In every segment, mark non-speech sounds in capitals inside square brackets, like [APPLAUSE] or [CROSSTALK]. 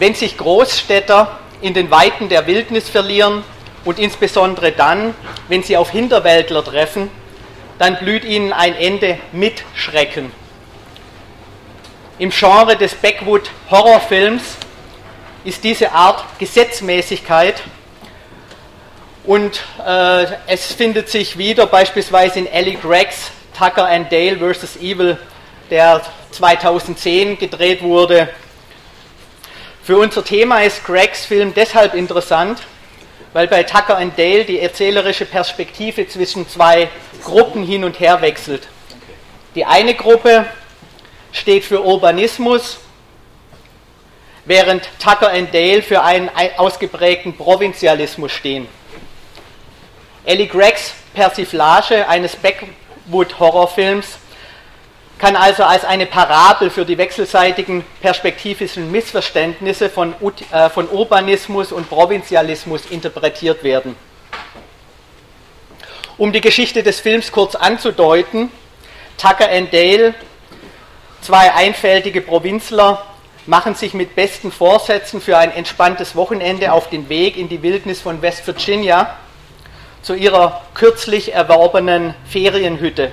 wenn sich Großstädter in den Weiten der Wildnis verlieren und insbesondere dann, wenn sie auf Hinterwäldler treffen, dann blüht ihnen ein Ende mit Schrecken. Im Genre des Backwood-Horrorfilms ist diese Art Gesetzmäßigkeit und äh, es findet sich wieder beispielsweise in Ellie Greggs Tucker and Dale vs. Evil, der 2010 gedreht wurde. Für unser Thema ist Greggs Film deshalb interessant, weil bei Tucker and Dale die erzählerische Perspektive zwischen zwei Gruppen hin und her wechselt. Die eine Gruppe steht für Urbanismus, während Tucker and Dale für einen ausgeprägten Provinzialismus stehen. Ellie Greggs Persiflage eines Backwood-Horrorfilms kann also als eine Parabel für die wechselseitigen perspektivischen Missverständnisse von, äh, von Urbanismus und Provinzialismus interpretiert werden. Um die Geschichte des Films kurz anzudeuten, Tucker and Dale, zwei einfältige Provinzler, machen sich mit besten Vorsätzen für ein entspanntes Wochenende auf den Weg in die Wildnis von West Virginia zu ihrer kürzlich erworbenen Ferienhütte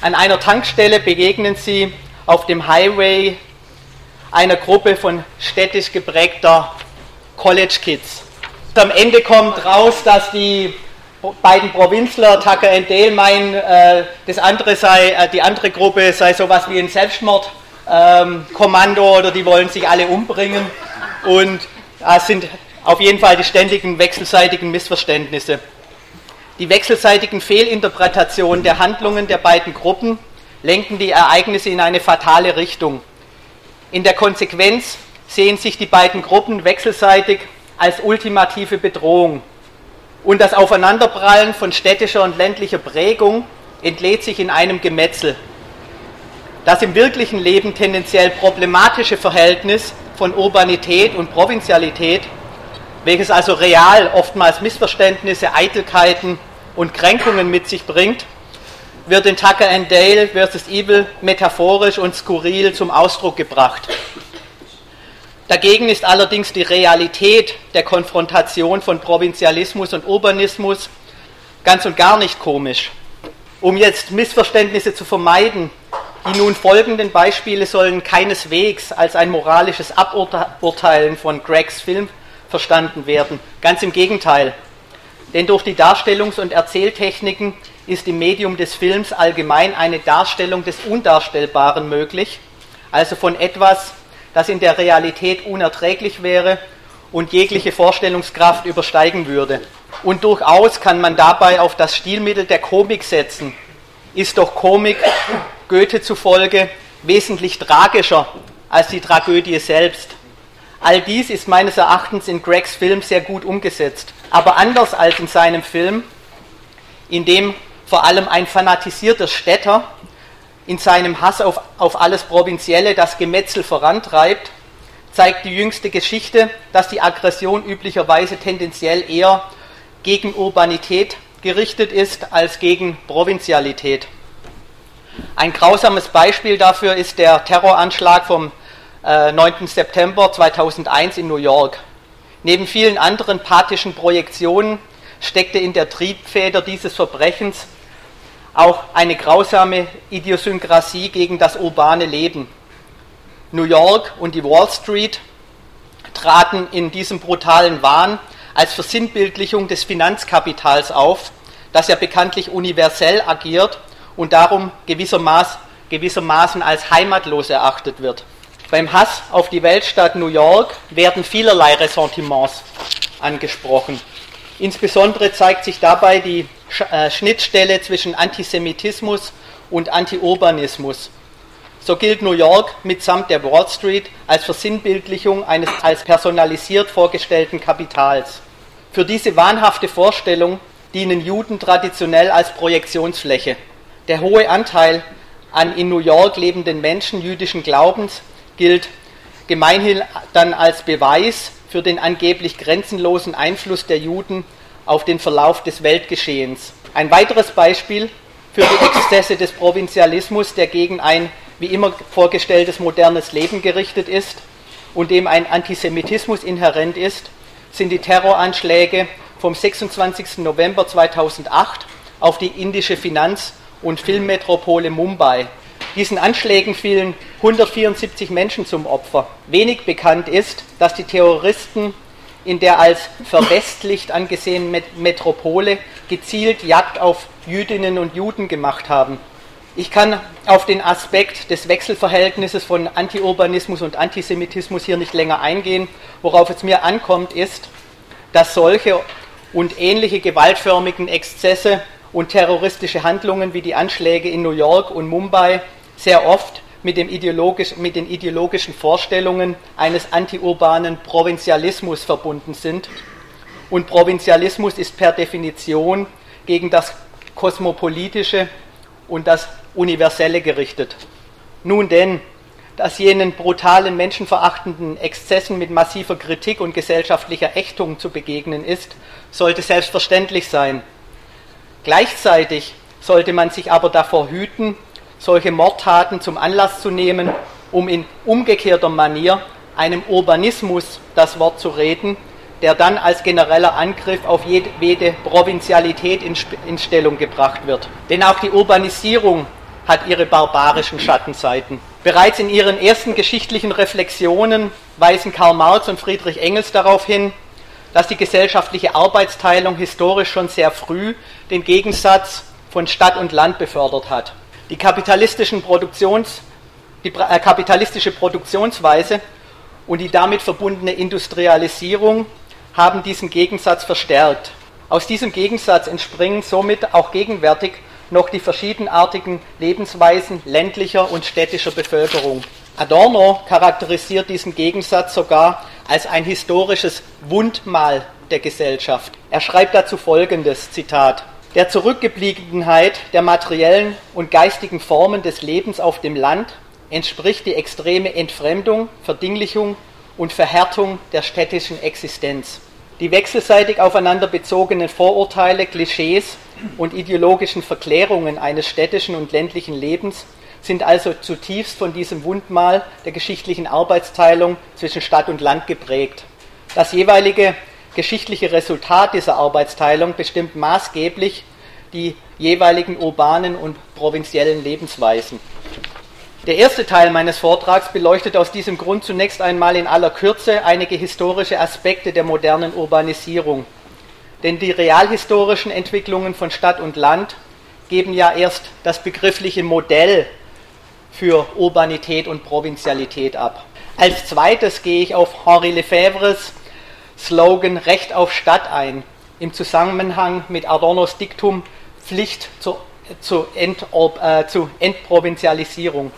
an einer Tankstelle begegnen Sie auf dem Highway einer Gruppe von städtisch geprägter College Kids. Am Ende kommt raus, dass die beiden Provinzler, Tucker und Dale, meinen, äh, das andere sei, äh, die andere Gruppe sei sowas wie ein Selbstmordkommando ähm, oder die wollen sich alle umbringen. Und es sind auf jeden Fall die ständigen wechselseitigen Missverständnisse. Die wechselseitigen Fehlinterpretationen der Handlungen der beiden Gruppen lenken die Ereignisse in eine fatale Richtung. In der Konsequenz sehen sich die beiden Gruppen wechselseitig als ultimative Bedrohung. Und das Aufeinanderprallen von städtischer und ländlicher Prägung entlädt sich in einem Gemetzel. Das im wirklichen Leben tendenziell problematische Verhältnis von Urbanität und Provinzialität, welches also real oftmals Missverständnisse, Eitelkeiten und Kränkungen mit sich bringt, wird in Tucker and Dale vs. Evil metaphorisch und skurril zum Ausdruck gebracht. Dagegen ist allerdings die Realität der Konfrontation von Provinzialismus und Urbanismus ganz und gar nicht komisch. Um jetzt Missverständnisse zu vermeiden, die nun folgenden Beispiele sollen keineswegs als ein moralisches Aburteilen von Gregs Film verstanden werden. Ganz im Gegenteil. Denn durch die Darstellungs- und Erzähltechniken ist im Medium des Films allgemein eine Darstellung des Undarstellbaren möglich, also von etwas, das in der Realität unerträglich wäre und jegliche Vorstellungskraft übersteigen würde. Und durchaus kann man dabei auf das Stilmittel der Komik setzen. Ist doch Komik Goethe zufolge wesentlich tragischer als die Tragödie selbst. All dies ist meines Erachtens in Gregs Film sehr gut umgesetzt. Aber anders als in seinem Film, in dem vor allem ein fanatisierter Städter in seinem Hass auf, auf alles Provinzielle das Gemetzel vorantreibt, zeigt die jüngste Geschichte, dass die Aggression üblicherweise tendenziell eher gegen Urbanität gerichtet ist als gegen Provinzialität. Ein grausames Beispiel dafür ist der Terroranschlag vom 9. Äh, September 2001 in New York. Neben vielen anderen pathischen Projektionen steckte in der Triebfeder dieses Verbrechens auch eine grausame Idiosynkrasie gegen das urbane Leben. New York und die Wall Street traten in diesem brutalen Wahn als Versinnbildlichung des Finanzkapitals auf, das ja bekanntlich universell agiert und darum gewissermaßen, gewissermaßen als heimatlos erachtet wird. Beim Hass auf die Weltstadt New York werden vielerlei Ressentiments angesprochen. Insbesondere zeigt sich dabei die äh, Schnittstelle zwischen Antisemitismus und Antiurbanismus. So gilt New York mitsamt der Wall Street als Versinnbildlichung eines als personalisiert vorgestellten Kapitals. Für diese wahnhafte Vorstellung dienen Juden traditionell als Projektionsfläche. Der hohe Anteil an in New York lebenden Menschen jüdischen Glaubens gilt gemeinhin dann als Beweis für den angeblich grenzenlosen Einfluss der Juden auf den Verlauf des Weltgeschehens. Ein weiteres Beispiel für die Exzesse des Provinzialismus, der gegen ein wie immer vorgestelltes modernes Leben gerichtet ist, und dem ein Antisemitismus inhärent ist, sind die Terroranschläge vom 26. November 2008 auf die indische Finanz- und Filmmetropole Mumbai. Diesen Anschlägen fielen 174 Menschen zum Opfer. Wenig bekannt ist, dass die Terroristen in der als verwestlicht angesehenen Metropole gezielt Jagd auf Jüdinnen und Juden gemacht haben. Ich kann auf den Aspekt des Wechselverhältnisses von Antiurbanismus und Antisemitismus hier nicht länger eingehen. Worauf es mir ankommt, ist, dass solche und ähnliche gewaltförmigen Exzesse und terroristische Handlungen wie die Anschläge in New York und Mumbai sehr oft mit, ideologisch, mit den ideologischen Vorstellungen eines antiurbanen Provinzialismus verbunden sind. Und Provinzialismus ist per Definition gegen das Kosmopolitische und das Universelle gerichtet. Nun denn, dass jenen brutalen, menschenverachtenden Exzessen mit massiver Kritik und gesellschaftlicher Ächtung zu begegnen ist, sollte selbstverständlich sein. Gleichzeitig sollte man sich aber davor hüten, solche Mordtaten zum Anlass zu nehmen, um in umgekehrter Manier einem Urbanismus das Wort zu reden, der dann als genereller Angriff auf jede Provinzialität in Stellung gebracht wird. Denn auch die Urbanisierung hat ihre barbarischen Schattenseiten. Bereits in ihren ersten geschichtlichen Reflexionen weisen Karl Marx und Friedrich Engels darauf hin, dass die gesellschaftliche Arbeitsteilung historisch schon sehr früh den Gegensatz von Stadt und Land befördert hat. Die, kapitalistischen Produktions, die äh, kapitalistische Produktionsweise und die damit verbundene Industrialisierung haben diesen Gegensatz verstärkt. Aus diesem Gegensatz entspringen somit auch gegenwärtig noch die verschiedenartigen Lebensweisen ländlicher und städtischer Bevölkerung. Adorno charakterisiert diesen Gegensatz sogar als ein historisches Wundmal der Gesellschaft. Er schreibt dazu folgendes Zitat der Zurückgebliebenheit der materiellen und geistigen Formen des Lebens auf dem Land entspricht die extreme Entfremdung, Verdinglichung und Verhärtung der städtischen Existenz. Die wechselseitig aufeinander bezogenen Vorurteile, Klischees und ideologischen Verklärungen eines städtischen und ländlichen Lebens sind also zutiefst von diesem Wundmal der geschichtlichen Arbeitsteilung zwischen Stadt und Land geprägt. Das jeweilige geschichtliche Resultat dieser Arbeitsteilung bestimmt maßgeblich die jeweiligen urbanen und provinziellen Lebensweisen. Der erste Teil meines Vortrags beleuchtet aus diesem Grund zunächst einmal in aller Kürze einige historische Aspekte der modernen Urbanisierung. Denn die realhistorischen Entwicklungen von Stadt und Land geben ja erst das begriffliche Modell für Urbanität und Provinzialität ab. Als zweites gehe ich auf Henri Lefebvres Slogan Recht auf Stadt ein, im Zusammenhang mit Adornos Diktum Pflicht zur, zu, Ent, äh, zu Entprovinzialisierung.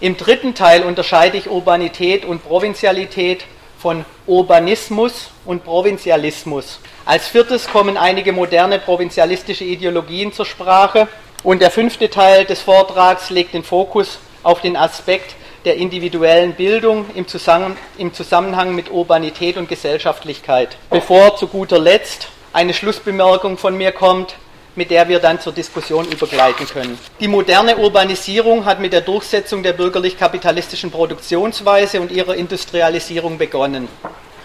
Im dritten Teil unterscheide ich Urbanität und Provinzialität von Urbanismus und Provinzialismus. Als viertes kommen einige moderne provinzialistische Ideologien zur Sprache und der fünfte Teil des Vortrags legt den Fokus auf den Aspekt der individuellen Bildung im, Zusammen im Zusammenhang mit Urbanität und Gesellschaftlichkeit. Bevor zu guter Letzt eine Schlussbemerkung von mir kommt, mit der wir dann zur Diskussion übergleiten können. Die moderne Urbanisierung hat mit der Durchsetzung der bürgerlich-kapitalistischen Produktionsweise und ihrer Industrialisierung begonnen.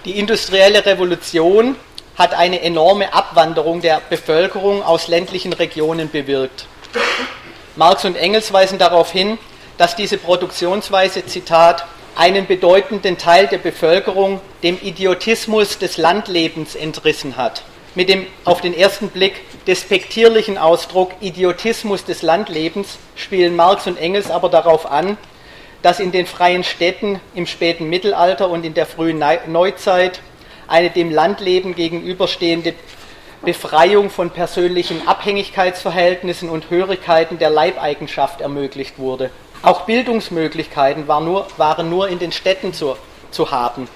Die industrielle Revolution hat eine enorme Abwanderung der Bevölkerung aus ländlichen Regionen bewirkt. Marx und Engels weisen darauf hin, dass diese Produktionsweise, Zitat, einen bedeutenden Teil der Bevölkerung dem Idiotismus des Landlebens entrissen hat. Mit dem auf den ersten Blick despektierlichen Ausdruck Idiotismus des Landlebens spielen Marx und Engels aber darauf an, dass in den freien Städten im späten Mittelalter und in der frühen Neuzeit eine dem Landleben gegenüberstehende Befreiung von persönlichen Abhängigkeitsverhältnissen und Hörigkeiten der Leibeigenschaft ermöglicht wurde. Auch Bildungsmöglichkeiten waren nur, waren nur in den Städten zu, zu haben.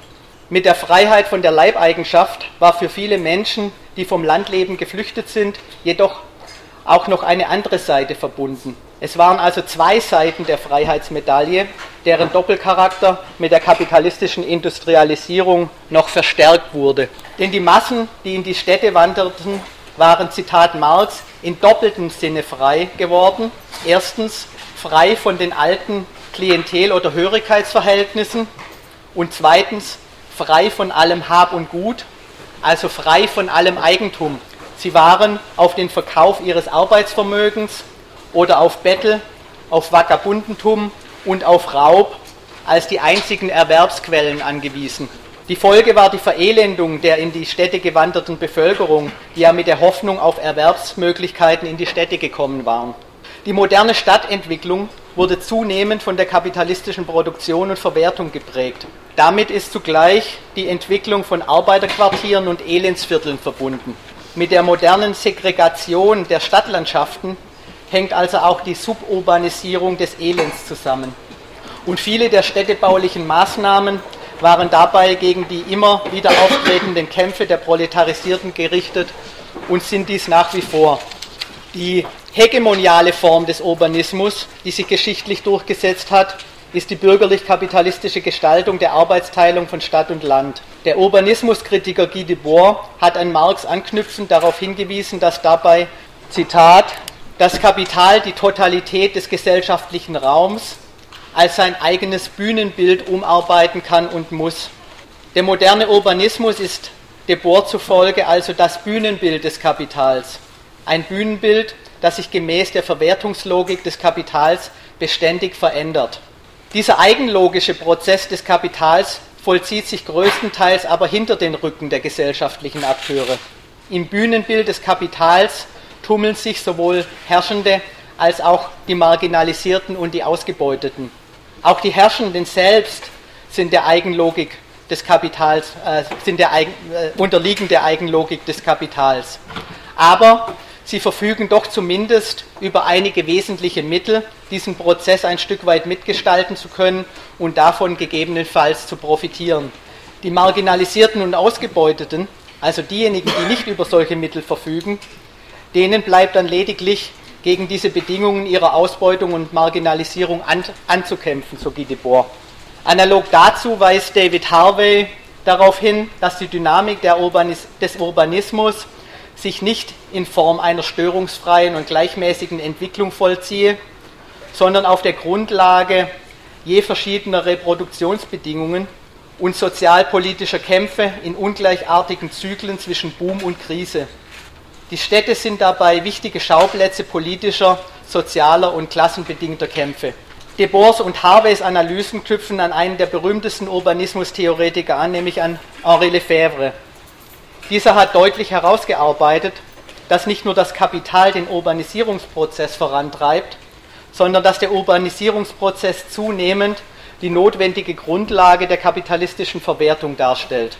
Mit der Freiheit von der Leibeigenschaft war für viele Menschen, die vom Landleben geflüchtet sind, jedoch auch noch eine andere Seite verbunden. Es waren also zwei Seiten der Freiheitsmedaille, deren Doppelcharakter mit der kapitalistischen Industrialisierung noch verstärkt wurde. Denn die Massen, die in die Städte wanderten, waren, Zitat Marx, in doppeltem Sinne frei geworden. Erstens frei von den alten Klientel- oder Hörigkeitsverhältnissen und zweitens frei von allem Hab und Gut, also frei von allem Eigentum. Sie waren auf den Verkauf ihres Arbeitsvermögens oder auf Bettel, auf Vagabundentum und auf Raub als die einzigen Erwerbsquellen angewiesen. Die Folge war die Verelendung der in die Städte gewanderten Bevölkerung, die ja mit der Hoffnung auf Erwerbsmöglichkeiten in die Städte gekommen waren. Die moderne Stadtentwicklung wurde zunehmend von der kapitalistischen Produktion und Verwertung geprägt. Damit ist zugleich die Entwicklung von Arbeiterquartieren und Elendsvierteln verbunden. Mit der modernen Segregation der Stadtlandschaften hängt also auch die Suburbanisierung des Elends zusammen. Und viele der städtebaulichen Maßnahmen waren dabei gegen die immer wieder auftretenden Kämpfe der Proletarisierten gerichtet und sind dies nach wie vor. Die hegemoniale Form des Urbanismus, die sich geschichtlich durchgesetzt hat, ist die bürgerlich-kapitalistische Gestaltung der Arbeitsteilung von Stadt und Land. Der Urbanismuskritiker Guy Debord hat an Marx anknüpfend darauf hingewiesen, dass dabei, Zitat, das Kapital die Totalität des gesellschaftlichen Raums als sein eigenes Bühnenbild umarbeiten kann und muss. Der moderne Urbanismus ist Debord zufolge also das Bühnenbild des Kapitals. Ein Bühnenbild, das sich gemäß der Verwertungslogik des Kapitals beständig verändert. Dieser eigenlogische Prozess des Kapitals vollzieht sich größtenteils aber hinter den Rücken der gesellschaftlichen Akteure. Im Bühnenbild des Kapitals tummeln sich sowohl Herrschende als auch die Marginalisierten und die Ausgebeuteten. Auch die Herrschenden selbst sind der Eigenlogik des Kapitals, äh, sind der Eigen, äh, unterliegen der Eigenlogik des Kapitals. Aber sie verfügen doch zumindest über einige wesentliche Mittel, diesen Prozess ein Stück weit mitgestalten zu können und davon gegebenenfalls zu profitieren. Die Marginalisierten und Ausgebeuteten, also diejenigen, die nicht über solche Mittel verfügen, denen bleibt dann lediglich gegen diese Bedingungen ihrer Ausbeutung und Marginalisierung an, anzukämpfen, so Guy Debord. Analog dazu weist David Harvey darauf hin, dass die Dynamik Urbanis des Urbanismus sich nicht in Form einer störungsfreien und gleichmäßigen Entwicklung vollziehe, sondern auf der Grundlage je verschiedener Reproduktionsbedingungen und sozialpolitischer Kämpfe in ungleichartigen Zyklen zwischen Boom und Krise. Die Städte sind dabei wichtige Schauplätze politischer, sozialer und klassenbedingter Kämpfe. Debors und Harveys Analysen knüpfen an einen der berühmtesten Urbanismustheoretiker an, nämlich an Henri Lefebvre. Dieser hat deutlich herausgearbeitet, dass nicht nur das Kapital den Urbanisierungsprozess vorantreibt, sondern dass der Urbanisierungsprozess zunehmend die notwendige Grundlage der kapitalistischen Verwertung darstellt.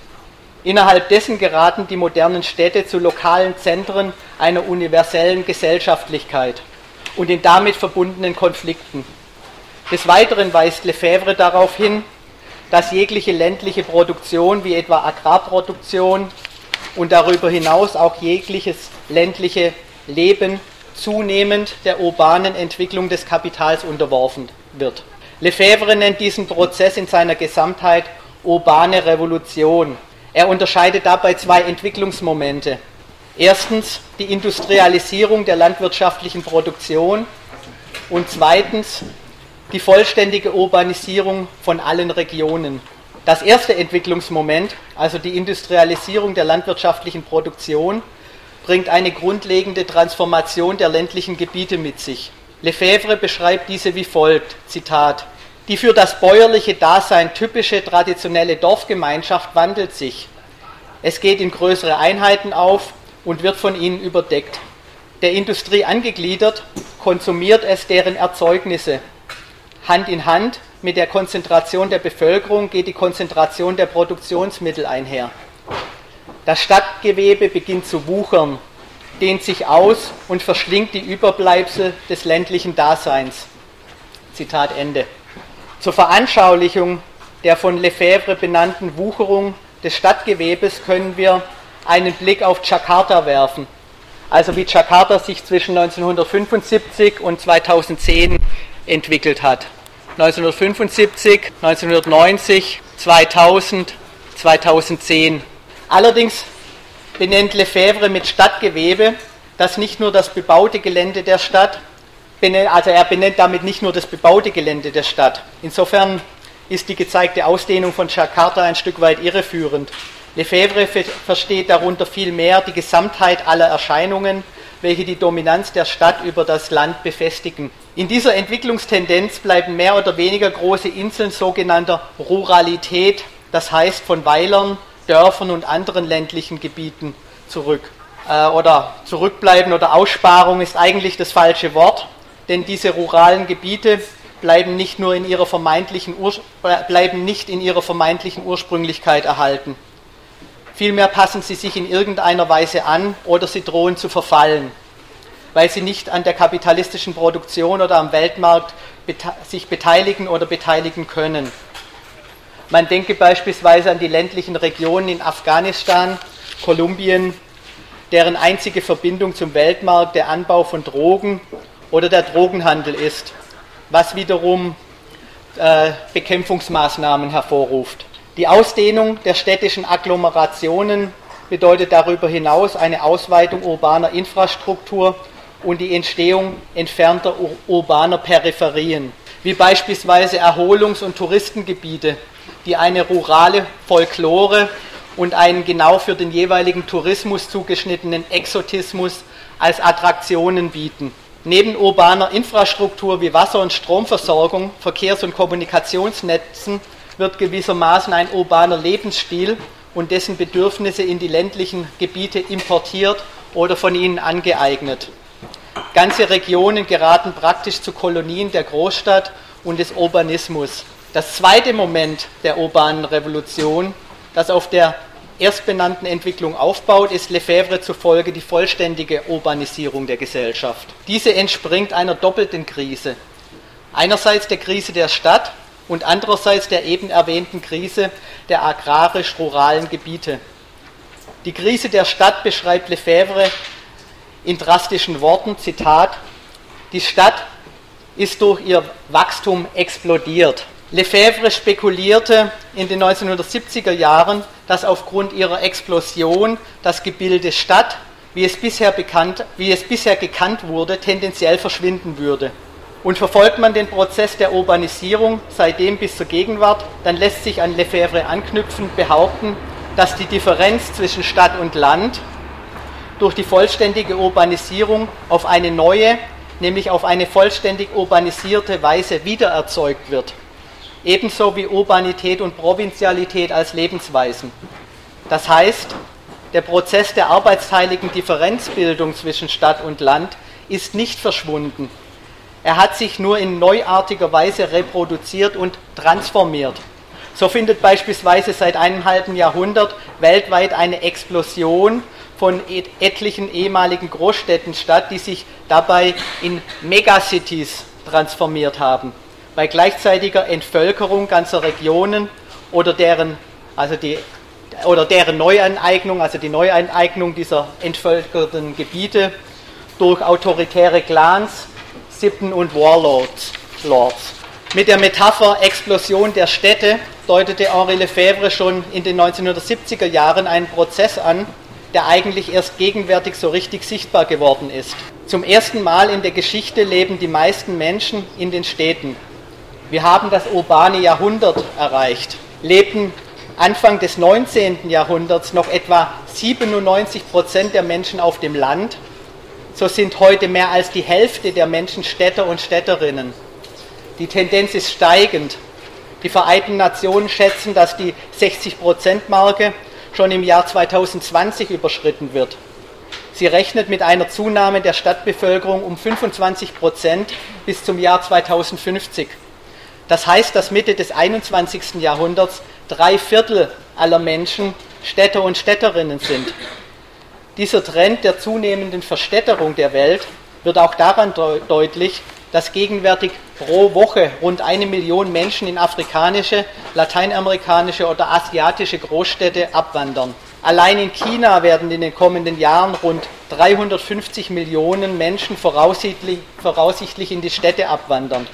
Innerhalb dessen geraten die modernen Städte zu lokalen Zentren einer universellen Gesellschaftlichkeit und den damit verbundenen Konflikten. Des Weiteren weist Lefebvre darauf hin, dass jegliche ländliche Produktion wie etwa Agrarproduktion und darüber hinaus auch jegliches ländliche Leben zunehmend der urbanen Entwicklung des Kapitals unterworfen wird. Lefebvre nennt diesen Prozess in seiner Gesamtheit urbane Revolution er unterscheidet dabei zwei Entwicklungsmomente. Erstens die Industrialisierung der landwirtschaftlichen Produktion und zweitens die vollständige Urbanisierung von allen Regionen. Das erste Entwicklungsmoment, also die Industrialisierung der landwirtschaftlichen Produktion, bringt eine grundlegende Transformation der ländlichen Gebiete mit sich. Lefebvre beschreibt diese wie folgt, Zitat, die für das bäuerliche Dasein typische traditionelle Dorfgemeinschaft wandelt sich. Es geht in größere Einheiten auf und wird von ihnen überdeckt. Der Industrie angegliedert, konsumiert es deren Erzeugnisse. Hand in Hand mit der Konzentration der Bevölkerung geht die Konzentration der Produktionsmittel einher. Das Stadtgewebe beginnt zu wuchern, dehnt sich aus und verschlingt die Überbleibsel des ländlichen Daseins. Zitat Ende. Zur Veranschaulichung der von Lefebvre benannten Wucherung des Stadtgewebes können wir einen Blick auf Jakarta werfen. Also wie Jakarta sich zwischen 1975 und 2010 entwickelt hat. 1975, 1990, 2000, 2010. Allerdings benennt Lefebvre mit Stadtgewebe das nicht nur das bebaute Gelände der Stadt, also er benennt damit nicht nur das bebaute Gelände der Stadt. Insofern ist die gezeigte Ausdehnung von Jakarta ein Stück weit irreführend. Lefebvre versteht darunter vielmehr die Gesamtheit aller Erscheinungen, welche die Dominanz der Stadt über das Land befestigen. In dieser Entwicklungstendenz bleiben mehr oder weniger große Inseln sogenannter Ruralität, das heißt von Weilern, Dörfern und anderen ländlichen Gebieten zurück. Äh, oder zurückbleiben oder Aussparung ist eigentlich das falsche Wort, denn diese ruralen Gebiete bleiben nicht nur in ihrer vermeintlichen, bleiben nicht in ihrer vermeintlichen Ursprünglichkeit erhalten. Vielmehr passen sie sich in irgendeiner Weise an oder sie drohen zu verfallen, weil sie nicht an der kapitalistischen Produktion oder am Weltmarkt sich beteiligen oder beteiligen können. Man denke beispielsweise an die ländlichen Regionen in Afghanistan, Kolumbien, deren einzige Verbindung zum Weltmarkt der Anbau von Drogen oder der Drogenhandel ist, was wiederum äh, Bekämpfungsmaßnahmen hervorruft. Die Ausdehnung der städtischen Agglomerationen bedeutet darüber hinaus eine Ausweitung urbaner Infrastruktur und die Entstehung entfernter urbaner Peripherien, wie beispielsweise Erholungs- und Touristengebiete, die eine rurale Folklore und einen genau für den jeweiligen Tourismus zugeschnittenen Exotismus als Attraktionen bieten. Neben urbaner Infrastruktur wie Wasser- und Stromversorgung, Verkehrs- und Kommunikationsnetzen wird gewissermaßen ein urbaner Lebensstil und dessen Bedürfnisse in die ländlichen Gebiete importiert oder von ihnen angeeignet. Ganze Regionen geraten praktisch zu Kolonien der Großstadt und des Urbanismus. Das zweite Moment der urbanen Revolution, das auf der erstbenannten Entwicklung aufbaut, ist Lefebvre zufolge die vollständige Urbanisierung der Gesellschaft. Diese entspringt einer doppelten Krise. Einerseits der Krise der Stadt, und andererseits der eben erwähnten Krise der agrarisch-ruralen Gebiete. Die Krise der Stadt beschreibt Lefebvre in drastischen Worten, Zitat, die Stadt ist durch ihr Wachstum explodiert. Lefebvre spekulierte in den 1970er Jahren, dass aufgrund ihrer Explosion das Gebilde Stadt, wie es bisher, bekannt, wie es bisher gekannt wurde, tendenziell verschwinden würde. Und verfolgt man den Prozess der Urbanisierung seitdem bis zur Gegenwart, dann lässt sich an Lefebvre anknüpfend behaupten, dass die Differenz zwischen Stadt und Land durch die vollständige Urbanisierung auf eine neue, nämlich auf eine vollständig urbanisierte Weise wiedererzeugt wird. Ebenso wie Urbanität und Provinzialität als Lebensweisen. Das heißt, der Prozess der arbeitsteiligen Differenzbildung zwischen Stadt und Land ist nicht verschwunden, er hat sich nur in neuartiger Weise reproduziert und transformiert. So findet beispielsweise seit einem halben Jahrhundert weltweit eine Explosion von etlichen ehemaligen Großstädten statt, die sich dabei in Megacities transformiert haben. Bei gleichzeitiger Entvölkerung ganzer Regionen oder deren, also die, oder deren Neuaneignung, also die Neuaneignung dieser entvölkerten Gebiete durch autoritäre Clans, Sippen und Warlords. Lords. Mit der Metapher Explosion der Städte deutete Henri Lefebvre schon in den 1970er Jahren einen Prozess an, der eigentlich erst gegenwärtig so richtig sichtbar geworden ist. Zum ersten Mal in der Geschichte leben die meisten Menschen in den Städten. Wir haben das urbane Jahrhundert erreicht, lebten Anfang des 19. Jahrhunderts noch etwa 97 Prozent der Menschen auf dem Land so sind heute mehr als die Hälfte der Menschen Städter und Städterinnen. Die Tendenz ist steigend. Die Vereinten Nationen schätzen, dass die 60-Prozent-Marke schon im Jahr 2020 überschritten wird. Sie rechnet mit einer Zunahme der Stadtbevölkerung um 25 Prozent bis zum Jahr 2050. Das heißt, dass Mitte des 21. Jahrhunderts drei Viertel aller Menschen Städter und Städterinnen sind. Dieser Trend der zunehmenden Verstädterung der Welt wird auch daran deutlich, dass gegenwärtig pro Woche rund eine Million Menschen in afrikanische, lateinamerikanische oder asiatische Großstädte abwandern. Allein in China werden in den kommenden Jahren rund 350 Millionen Menschen voraussichtlich, voraussichtlich in die Städte abwandern.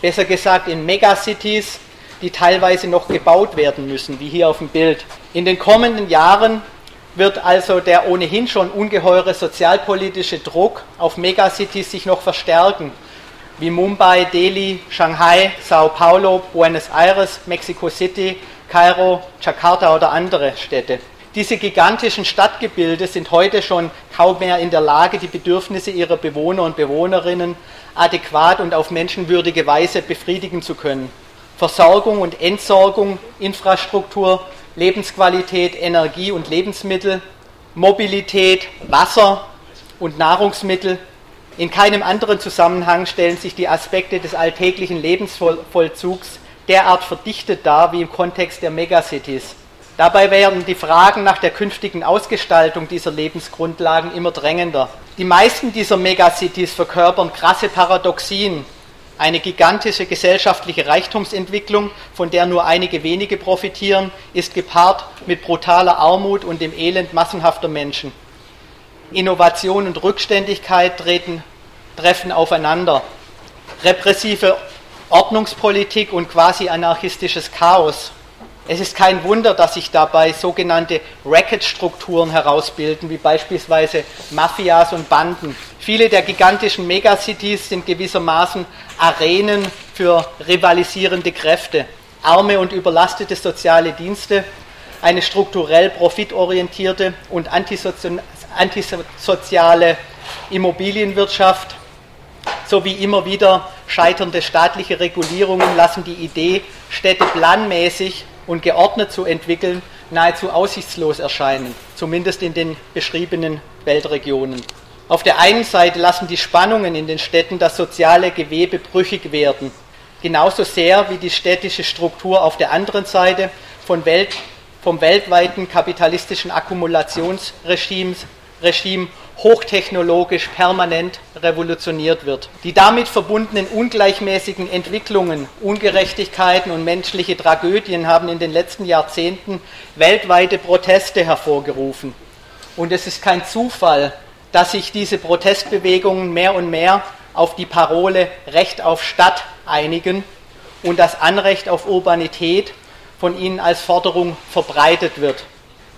Besser gesagt in Megacities, die teilweise noch gebaut werden müssen, wie hier auf dem Bild. In den kommenden Jahren wird also der ohnehin schon ungeheure sozialpolitische Druck auf Megacities sich noch verstärken wie Mumbai, Delhi, Shanghai, Sao Paulo, Buenos Aires, Mexico City, Kairo, Jakarta oder andere Städte. Diese gigantischen Stadtgebilde sind heute schon kaum mehr in der Lage, die Bedürfnisse ihrer Bewohner und Bewohnerinnen adäquat und auf menschenwürdige Weise befriedigen zu können. Versorgung und Entsorgung, Infrastruktur, Lebensqualität, Energie und Lebensmittel, Mobilität, Wasser und Nahrungsmittel. In keinem anderen Zusammenhang stellen sich die Aspekte des alltäglichen Lebensvollzugs derart verdichtet dar wie im Kontext der Megacities. Dabei werden die Fragen nach der künftigen Ausgestaltung dieser Lebensgrundlagen immer drängender. Die meisten dieser Megacities verkörpern krasse Paradoxien, eine gigantische gesellschaftliche Reichtumsentwicklung, von der nur einige wenige profitieren, ist gepaart mit brutaler Armut und dem Elend massenhafter Menschen. Innovation und Rückständigkeit treten, treffen aufeinander. Repressive Ordnungspolitik und quasi anarchistisches Chaos. Es ist kein Wunder, dass sich dabei sogenannte Racket-Strukturen herausbilden, wie beispielsweise Mafias und Banden. Viele der gigantischen Megacities sind gewissermaßen Arenen für rivalisierende Kräfte. Arme und überlastete soziale Dienste, eine strukturell profitorientierte und antisoziale Immobilienwirtschaft sowie immer wieder scheiternde staatliche Regulierungen lassen die Idee, Städte planmäßig und geordnet zu entwickeln, nahezu aussichtslos erscheinen, zumindest in den beschriebenen Weltregionen. Auf der einen Seite lassen die Spannungen in den Städten das soziale Gewebe brüchig werden, genauso sehr wie die städtische Struktur auf der anderen Seite von Welt, vom weltweiten kapitalistischen Akkumulationsregime hochtechnologisch permanent revolutioniert wird. Die damit verbundenen ungleichmäßigen Entwicklungen, Ungerechtigkeiten und menschliche Tragödien haben in den letzten Jahrzehnten weltweite Proteste hervorgerufen. Und es ist kein Zufall, dass sich diese Protestbewegungen mehr und mehr auf die Parole Recht auf Stadt einigen und das Anrecht auf Urbanität von ihnen als Forderung verbreitet wird.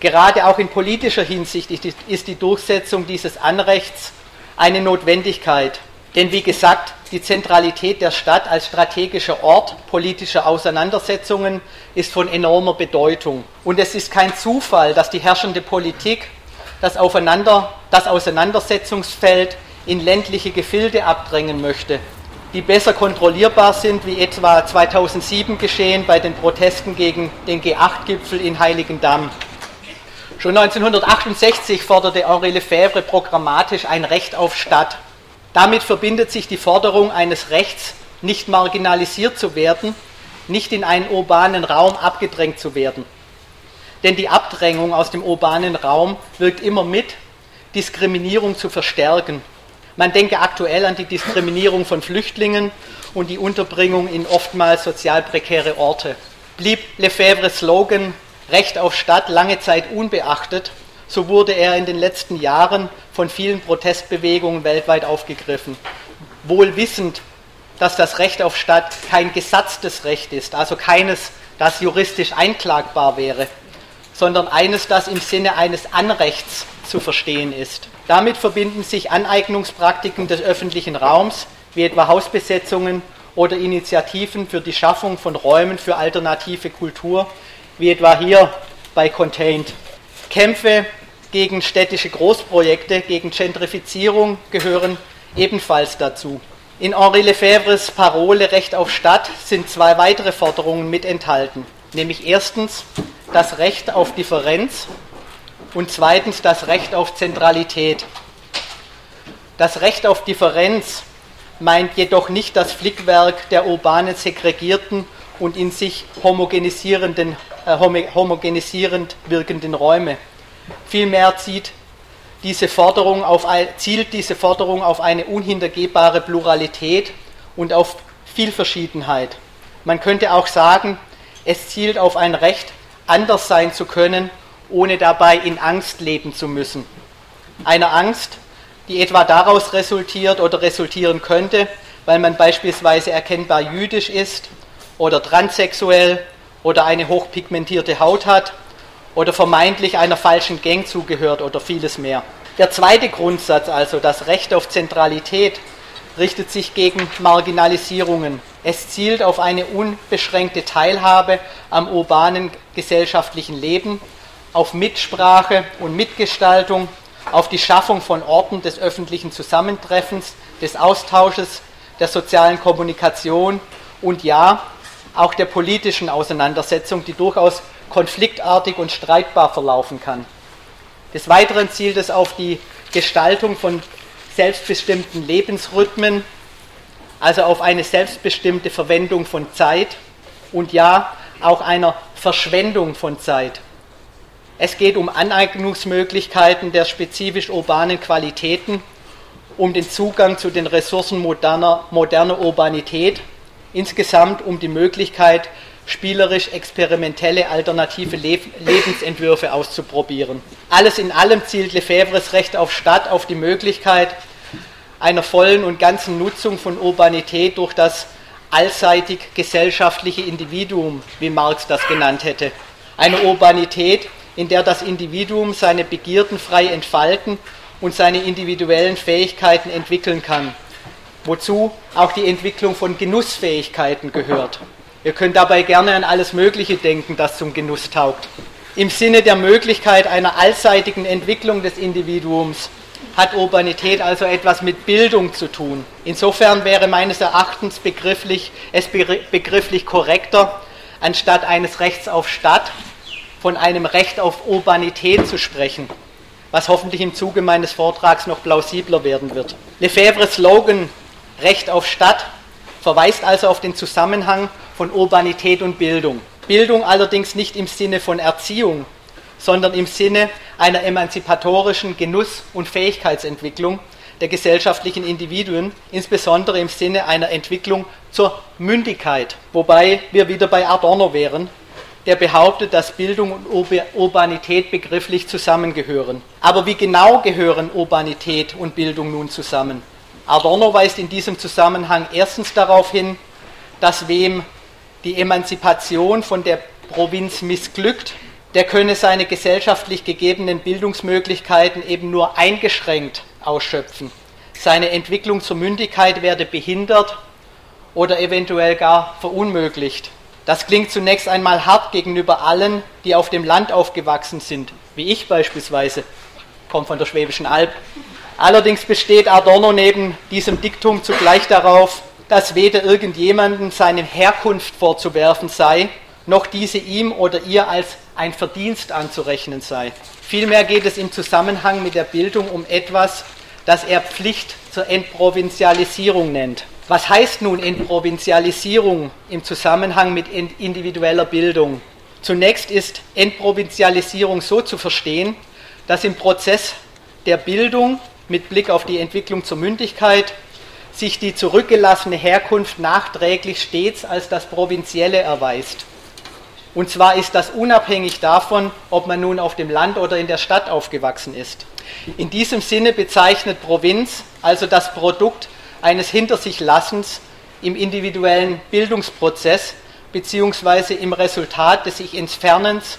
Gerade auch in politischer Hinsicht ist die Durchsetzung dieses Anrechts eine Notwendigkeit. Denn wie gesagt, die Zentralität der Stadt als strategischer Ort politischer Auseinandersetzungen ist von enormer Bedeutung. Und es ist kein Zufall, dass die herrschende Politik das, Aufeinander, das Auseinandersetzungsfeld in ländliche Gefilde abdrängen möchte, die besser kontrollierbar sind, wie etwa 2007 geschehen bei den Protesten gegen den G8-Gipfel in Heiligendamm. Schon 1968 forderte Henri Lefebvre programmatisch ein Recht auf Stadt. Damit verbindet sich die Forderung eines Rechts, nicht marginalisiert zu werden, nicht in einen urbanen Raum abgedrängt zu werden. Denn die Abdrängung aus dem urbanen Raum wirkt immer mit, Diskriminierung zu verstärken. Man denke aktuell an die Diskriminierung von Flüchtlingen und die Unterbringung in oftmals sozial prekäre Orte. Blieb Lefebvres Slogan Recht auf Stadt lange Zeit unbeachtet, so wurde er in den letzten Jahren von vielen Protestbewegungen weltweit aufgegriffen. Wohl wissend, dass das Recht auf Stadt kein gesatztes Recht ist, also keines, das juristisch einklagbar wäre, sondern eines, das im Sinne eines Anrechts zu verstehen ist. Damit verbinden sich Aneignungspraktiken des öffentlichen Raums, wie etwa Hausbesetzungen oder Initiativen für die Schaffung von Räumen für alternative Kultur, wie etwa hier bei Contained. Kämpfe gegen städtische Großprojekte, gegen Gentrifizierung gehören ebenfalls dazu. In Henri Lefebvres Parole Recht auf Stadt sind zwei weitere Forderungen mit enthalten, nämlich erstens das Recht auf Differenz und zweitens das Recht auf Zentralität. Das Recht auf Differenz meint jedoch nicht das Flickwerk der urbanen segregierten und in sich homogenisierenden äh, homogenisierend wirkenden Räume. Vielmehr zieht diese Forderung auf, zielt diese Forderung auf eine unhintergehbare Pluralität und auf Vielverschiedenheit. Man könnte auch sagen, es zielt auf ein Recht, anders sein zu können, ohne dabei in Angst leben zu müssen. Eine Angst, die etwa daraus resultiert oder resultieren könnte, weil man beispielsweise erkennbar jüdisch ist oder transsexuell oder eine hochpigmentierte Haut hat oder vermeintlich einer falschen Gang zugehört oder vieles mehr. Der zweite Grundsatz, also das Recht auf Zentralität, richtet sich gegen Marginalisierungen. Es zielt auf eine unbeschränkte Teilhabe am urbanen gesellschaftlichen Leben, auf Mitsprache und Mitgestaltung, auf die Schaffung von Orten des öffentlichen Zusammentreffens, des Austausches, der sozialen Kommunikation und ja, auch der politischen Auseinandersetzung, die durchaus konfliktartig und streitbar verlaufen kann. Des Weiteren zielt es auf die Gestaltung von selbstbestimmten Lebensrhythmen, also auf eine selbstbestimmte Verwendung von Zeit und ja, auch einer Verschwendung von Zeit. Es geht um Aneignungsmöglichkeiten der spezifisch urbanen Qualitäten, um den Zugang zu den Ressourcen moderner, moderner Urbanität, insgesamt um die Möglichkeit, spielerisch experimentelle alternative Lebensentwürfe auszuprobieren. Alles in allem zielt Lefebvres Recht auf Stadt auf die Möglichkeit einer vollen und ganzen Nutzung von Urbanität durch das allseitig gesellschaftliche Individuum, wie Marx das genannt hätte. Eine Urbanität, in der das Individuum seine Begierden frei entfalten und seine individuellen Fähigkeiten entwickeln kann, wozu auch die Entwicklung von Genussfähigkeiten gehört. Ihr könnt dabei gerne an alles Mögliche denken, das zum Genuss taugt. Im Sinne der Möglichkeit einer allseitigen Entwicklung des Individuums hat Urbanität also etwas mit Bildung zu tun. Insofern wäre meines Erachtens begrifflich, es begrifflich korrekter, anstatt eines Rechts auf Stadt von einem Recht auf Urbanität zu sprechen, was hoffentlich im Zuge meines Vortrags noch plausibler werden wird. Lefebvres Slogan Recht auf Stadt verweist also auf den Zusammenhang von Urbanität und Bildung. Bildung allerdings nicht im Sinne von Erziehung, sondern im Sinne einer emanzipatorischen Genuss- und Fähigkeitsentwicklung der gesellschaftlichen Individuen, insbesondere im Sinne einer Entwicklung zur Mündigkeit, wobei wir wieder bei Adorno wären, der behauptet, dass Bildung und Urbanität begrifflich zusammengehören. Aber wie genau gehören Urbanität und Bildung nun zusammen? Adorno weist in diesem Zusammenhang erstens darauf hin, dass wem die Emanzipation von der Provinz missglückt, der könne seine gesellschaftlich gegebenen Bildungsmöglichkeiten eben nur eingeschränkt ausschöpfen. Seine Entwicklung zur Mündigkeit werde behindert oder eventuell gar verunmöglicht. Das klingt zunächst einmal hart gegenüber allen, die auf dem Land aufgewachsen sind, wie ich beispielsweise, komme von der Schwäbischen Alb. Allerdings besteht Adorno neben diesem Diktum zugleich darauf, dass weder irgendjemandem seine Herkunft vorzuwerfen sei, noch diese ihm oder ihr als ein Verdienst anzurechnen sei. Vielmehr geht es im Zusammenhang mit der Bildung um etwas, das er Pflicht zur Entprovinzialisierung nennt. Was heißt nun Entprovinzialisierung im Zusammenhang mit individueller Bildung? Zunächst ist Entprovinzialisierung so zu verstehen, dass im Prozess der Bildung mit Blick auf die Entwicklung zur Mündigkeit sich die zurückgelassene Herkunft nachträglich stets als das Provinzielle erweist. Und zwar ist das unabhängig davon, ob man nun auf dem Land oder in der Stadt aufgewachsen ist. In diesem Sinne bezeichnet Provinz also das Produkt eines Hinter sich Lassens im individuellen Bildungsprozess beziehungsweise im Resultat des sich Entfernens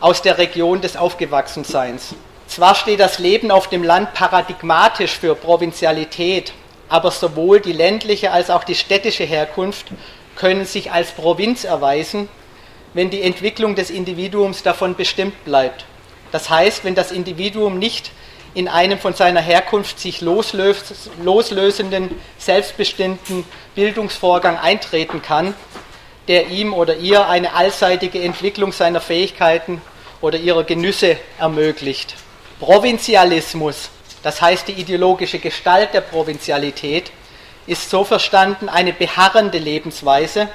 aus der Region des Aufgewachsenseins. Zwar steht das Leben auf dem Land paradigmatisch für Provinzialität, aber sowohl die ländliche als auch die städtische Herkunft können sich als Provinz erweisen, wenn die Entwicklung des Individuums davon bestimmt bleibt. Das heißt, wenn das Individuum nicht in einem von seiner Herkunft sich loslösenden, selbstbestimmten Bildungsvorgang eintreten kann, der ihm oder ihr eine allseitige Entwicklung seiner Fähigkeiten oder ihrer Genüsse ermöglicht. Provinzialismus, das heißt die ideologische Gestalt der Provinzialität, ist so verstanden eine beharrende Lebensweise,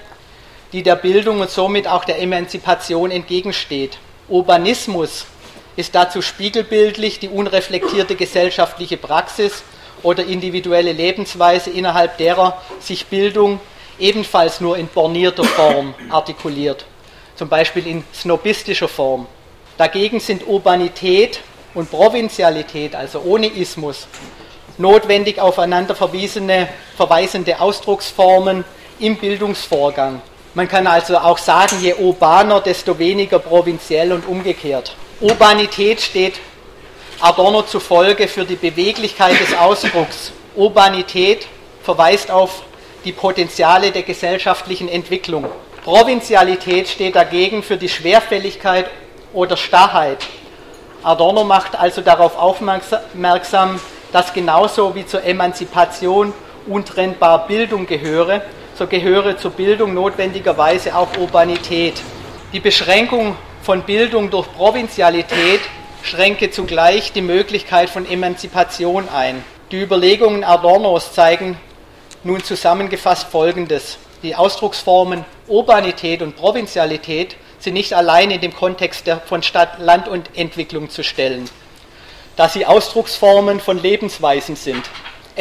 die der Bildung und somit auch der Emanzipation entgegensteht. Urbanismus ist dazu spiegelbildlich die unreflektierte gesellschaftliche Praxis oder individuelle Lebensweise, innerhalb derer sich Bildung ebenfalls nur in bornierter Form artikuliert, zum Beispiel in snobistischer Form. Dagegen sind Urbanität und Provinzialität, also ohne Ismus, notwendig aufeinander verwiesene, verweisende Ausdrucksformen im Bildungsvorgang. Man kann also auch sagen, je urbaner, desto weniger provinziell und umgekehrt. Urbanität steht Adorno zufolge für die Beweglichkeit des Ausdrucks. Urbanität verweist auf die Potenziale der gesellschaftlichen Entwicklung. Provinzialität steht dagegen für die Schwerfälligkeit oder Starrheit. Adorno macht also darauf aufmerksam, dass genauso wie zur Emanzipation untrennbar Bildung gehöre, so gehöre zur Bildung notwendigerweise auch Urbanität. Die Beschränkung von Bildung durch Provinzialität schränke zugleich die Möglichkeit von Emanzipation ein. Die Überlegungen Adornos zeigen nun zusammengefasst Folgendes. Die Ausdrucksformen Urbanität und Provinzialität sind nicht allein in dem Kontext der, von Stadt, Land und Entwicklung zu stellen, da sie Ausdrucksformen von Lebensweisen sind.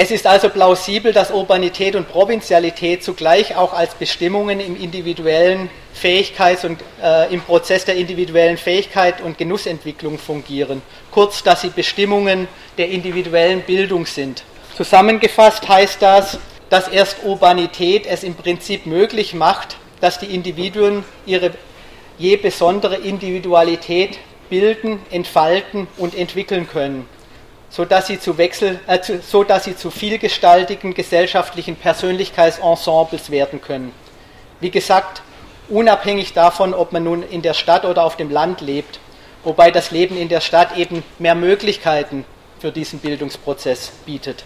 Es ist also plausibel, dass Urbanität und Provinzialität zugleich auch als Bestimmungen im individuellen Fähigkeits- und äh, im Prozess der individuellen Fähigkeit und Genussentwicklung fungieren. Kurz, dass sie Bestimmungen der individuellen Bildung sind. Zusammengefasst heißt das, dass erst Urbanität es im Prinzip möglich macht, dass die Individuen ihre je besondere Individualität bilden, entfalten und entwickeln können so dass sie zu, Wechsel, äh, zu, so dass sie zu vielgestaltigen gesellschaftlichen Persönlichkeitsensembles werden können. Wie gesagt, unabhängig davon, ob man nun in der Stadt oder auf dem Land lebt, wobei das Leben in der Stadt eben mehr Möglichkeiten für diesen Bildungsprozess bietet.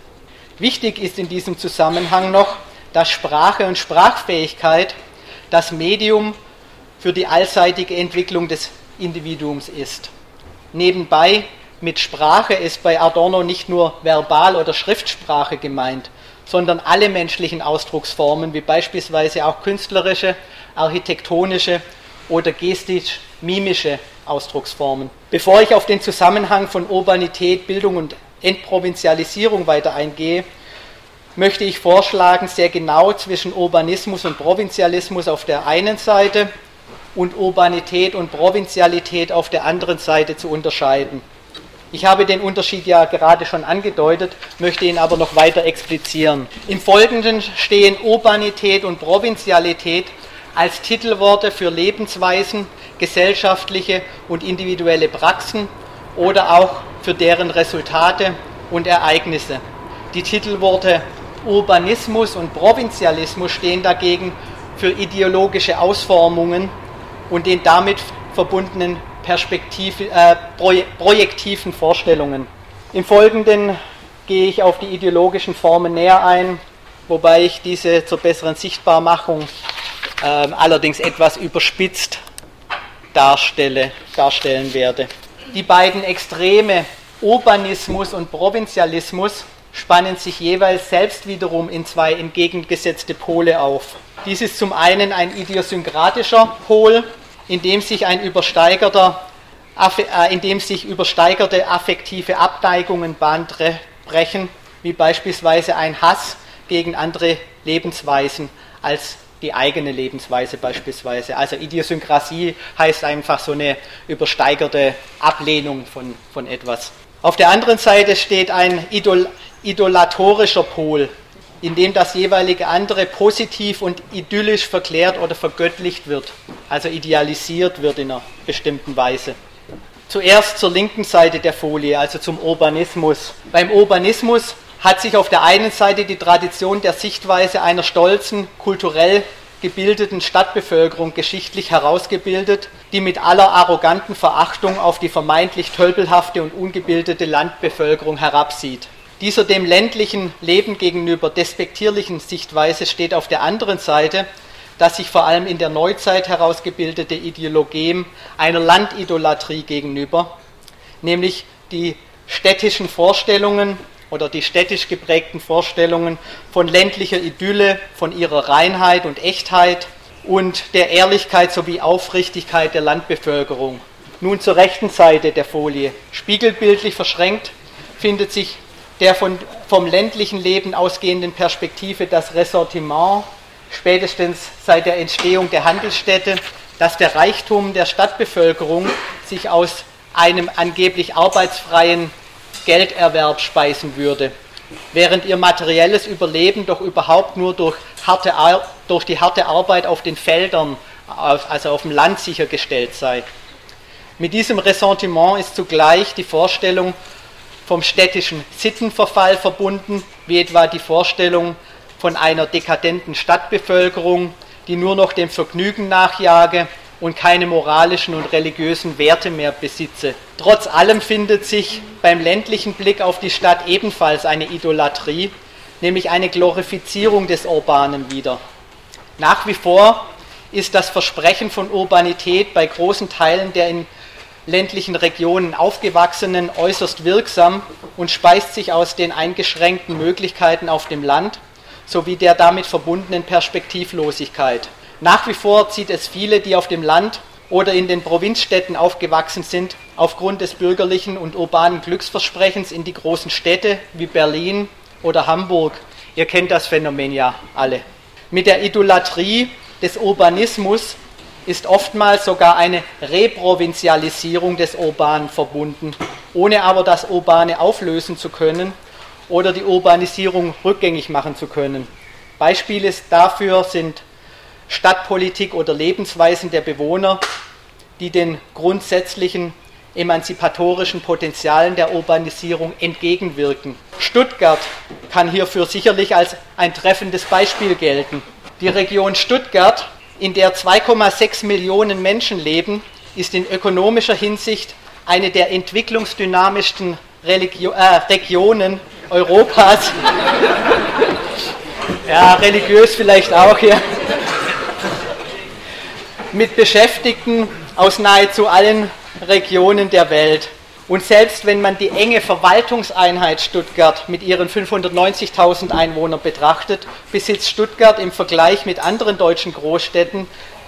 Wichtig ist in diesem Zusammenhang noch, dass Sprache und Sprachfähigkeit das Medium für die allseitige Entwicklung des Individuums ist. Nebenbei mit Sprache ist bei Adorno nicht nur Verbal- oder Schriftsprache gemeint, sondern alle menschlichen Ausdrucksformen, wie beispielsweise auch künstlerische, architektonische oder gestisch-mimische Ausdrucksformen. Bevor ich auf den Zusammenhang von Urbanität, Bildung und Entprovinzialisierung weiter eingehe, möchte ich vorschlagen, sehr genau zwischen Urbanismus und Provinzialismus auf der einen Seite und Urbanität und Provinzialität auf der anderen Seite zu unterscheiden. Ich habe den Unterschied ja gerade schon angedeutet, möchte ihn aber noch weiter explizieren. Im Folgenden stehen Urbanität und Provinzialität als Titelworte für Lebensweisen, gesellschaftliche und individuelle Praxen oder auch für deren Resultate und Ereignisse. Die Titelworte Urbanismus und Provinzialismus stehen dagegen für ideologische Ausformungen und den damit verbundenen Perspektiv, äh, projektiven Vorstellungen. Im Folgenden gehe ich auf die ideologischen Formen näher ein, wobei ich diese zur besseren Sichtbarmachung äh, allerdings etwas überspitzt darstelle, darstellen werde. Die beiden Extreme Urbanismus und Provinzialismus spannen sich jeweils selbst wiederum in zwei entgegengesetzte Pole auf. Dies ist zum einen ein idiosynkratischer Pol, in dem sich ein übersteigerter, äh, in dem sich übersteigerte affektive Abneigungen Bahn brechen, wie beispielsweise ein Hass gegen andere Lebensweisen als die eigene Lebensweise beispielsweise. Also Idiosynkrasie heißt einfach so eine übersteigerte Ablehnung von, von etwas. Auf der anderen Seite steht ein Idol, idolatorischer Pol, in dem das jeweilige andere positiv und idyllisch verklärt oder vergöttlicht wird, also idealisiert wird in einer bestimmten Weise. Zuerst zur linken Seite der Folie, also zum Urbanismus. Beim Urbanismus hat sich auf der einen Seite die Tradition der Sichtweise einer stolzen, kulturell gebildeten Stadtbevölkerung geschichtlich herausgebildet, die mit aller arroganten Verachtung auf die vermeintlich tölpelhafte und ungebildete Landbevölkerung herabsieht. Dieser dem ländlichen Leben gegenüber despektierlichen Sichtweise steht auf der anderen Seite das sich vor allem in der Neuzeit herausgebildete Ideologem einer Landidolatrie gegenüber, nämlich die städtischen Vorstellungen oder die städtisch geprägten Vorstellungen von ländlicher Idylle, von ihrer Reinheit und Echtheit und der Ehrlichkeit sowie Aufrichtigkeit der Landbevölkerung. Nun zur rechten Seite der Folie. Spiegelbildlich verschränkt findet sich der von, vom ländlichen Leben ausgehenden Perspektive das Ressortiment, spätestens seit der Entstehung der Handelsstädte, dass der Reichtum der Stadtbevölkerung sich aus einem angeblich arbeitsfreien Gelderwerb speisen würde, während ihr materielles Überleben doch überhaupt nur durch, harte, durch die harte Arbeit auf den Feldern, also auf dem Land sichergestellt sei. Mit diesem Ressentiment ist zugleich die Vorstellung vom städtischen Sittenverfall verbunden, wie etwa die Vorstellung, von einer dekadenten Stadtbevölkerung, die nur noch dem Vergnügen nachjage und keine moralischen und religiösen Werte mehr besitze. Trotz allem findet sich beim ländlichen Blick auf die Stadt ebenfalls eine Idolatrie, nämlich eine Glorifizierung des Urbanen wieder. Nach wie vor ist das Versprechen von Urbanität bei großen Teilen der in ländlichen Regionen aufgewachsenen äußerst wirksam und speist sich aus den eingeschränkten Möglichkeiten auf dem Land sowie der damit verbundenen Perspektivlosigkeit. Nach wie vor zieht es viele, die auf dem Land oder in den Provinzstädten aufgewachsen sind, aufgrund des bürgerlichen und urbanen Glücksversprechens in die großen Städte wie Berlin oder Hamburg. Ihr kennt das Phänomen ja alle. Mit der Idolatrie des Urbanismus ist oftmals sogar eine Reprovinzialisierung des Urbanen verbunden, ohne aber das Urbane auflösen zu können oder die Urbanisierung rückgängig machen zu können. Beispiele dafür sind Stadtpolitik oder Lebensweisen der Bewohner, die den grundsätzlichen emanzipatorischen Potenzialen der Urbanisierung entgegenwirken. Stuttgart kann hierfür sicherlich als ein treffendes Beispiel gelten. Die Region Stuttgart, in der 2,6 Millionen Menschen leben, ist in ökonomischer Hinsicht eine der entwicklungsdynamischsten Religio äh, Regionen Europas. [LAUGHS] ja, religiös vielleicht auch hier. Mit Beschäftigten aus nahezu allen Regionen der Welt. Und selbst wenn man die enge Verwaltungseinheit Stuttgart mit ihren 590.000 Einwohnern betrachtet, besitzt Stuttgart im Vergleich mit anderen deutschen Großstädten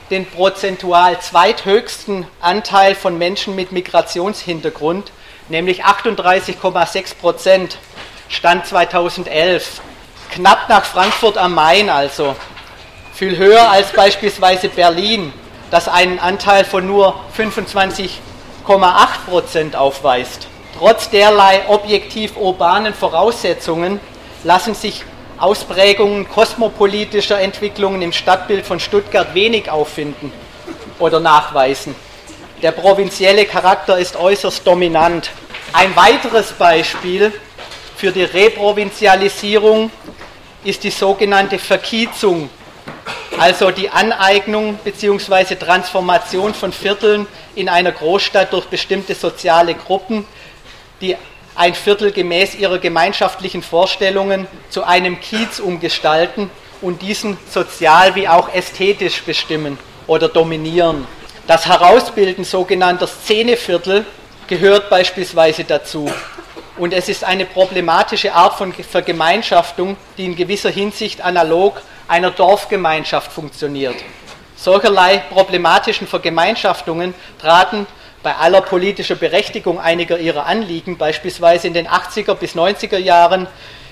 den prozentual zweithöchsten Anteil von Menschen mit Migrationshintergrund, nämlich 38,6 Prozent, Stand 2011. Knapp nach Frankfurt am Main also. Viel höher als beispielsweise Berlin, das einen Anteil von nur 25 Prozent aufweist. Trotz derlei objektiv urbanen Voraussetzungen lassen sich Ausprägungen kosmopolitischer Entwicklungen im Stadtbild von Stuttgart wenig auffinden oder nachweisen. Der provinzielle Charakter ist äußerst dominant. Ein weiteres Beispiel für die Reprovinzialisierung ist die sogenannte Verkiezung also die Aneignung bzw. Transformation von Vierteln in einer Großstadt durch bestimmte soziale Gruppen, die ein Viertel gemäß ihrer gemeinschaftlichen Vorstellungen zu einem Kiez umgestalten und diesen sozial wie auch ästhetisch bestimmen oder dominieren. Das Herausbilden sogenannter Szeneviertel gehört beispielsweise dazu. Und es ist eine problematische Art von Vergemeinschaftung, die in gewisser Hinsicht analog einer Dorfgemeinschaft funktioniert. Solcherlei problematischen Vergemeinschaftungen traten bei aller politischer Berechtigung einiger ihrer Anliegen, beispielsweise in den 80er bis 90er Jahren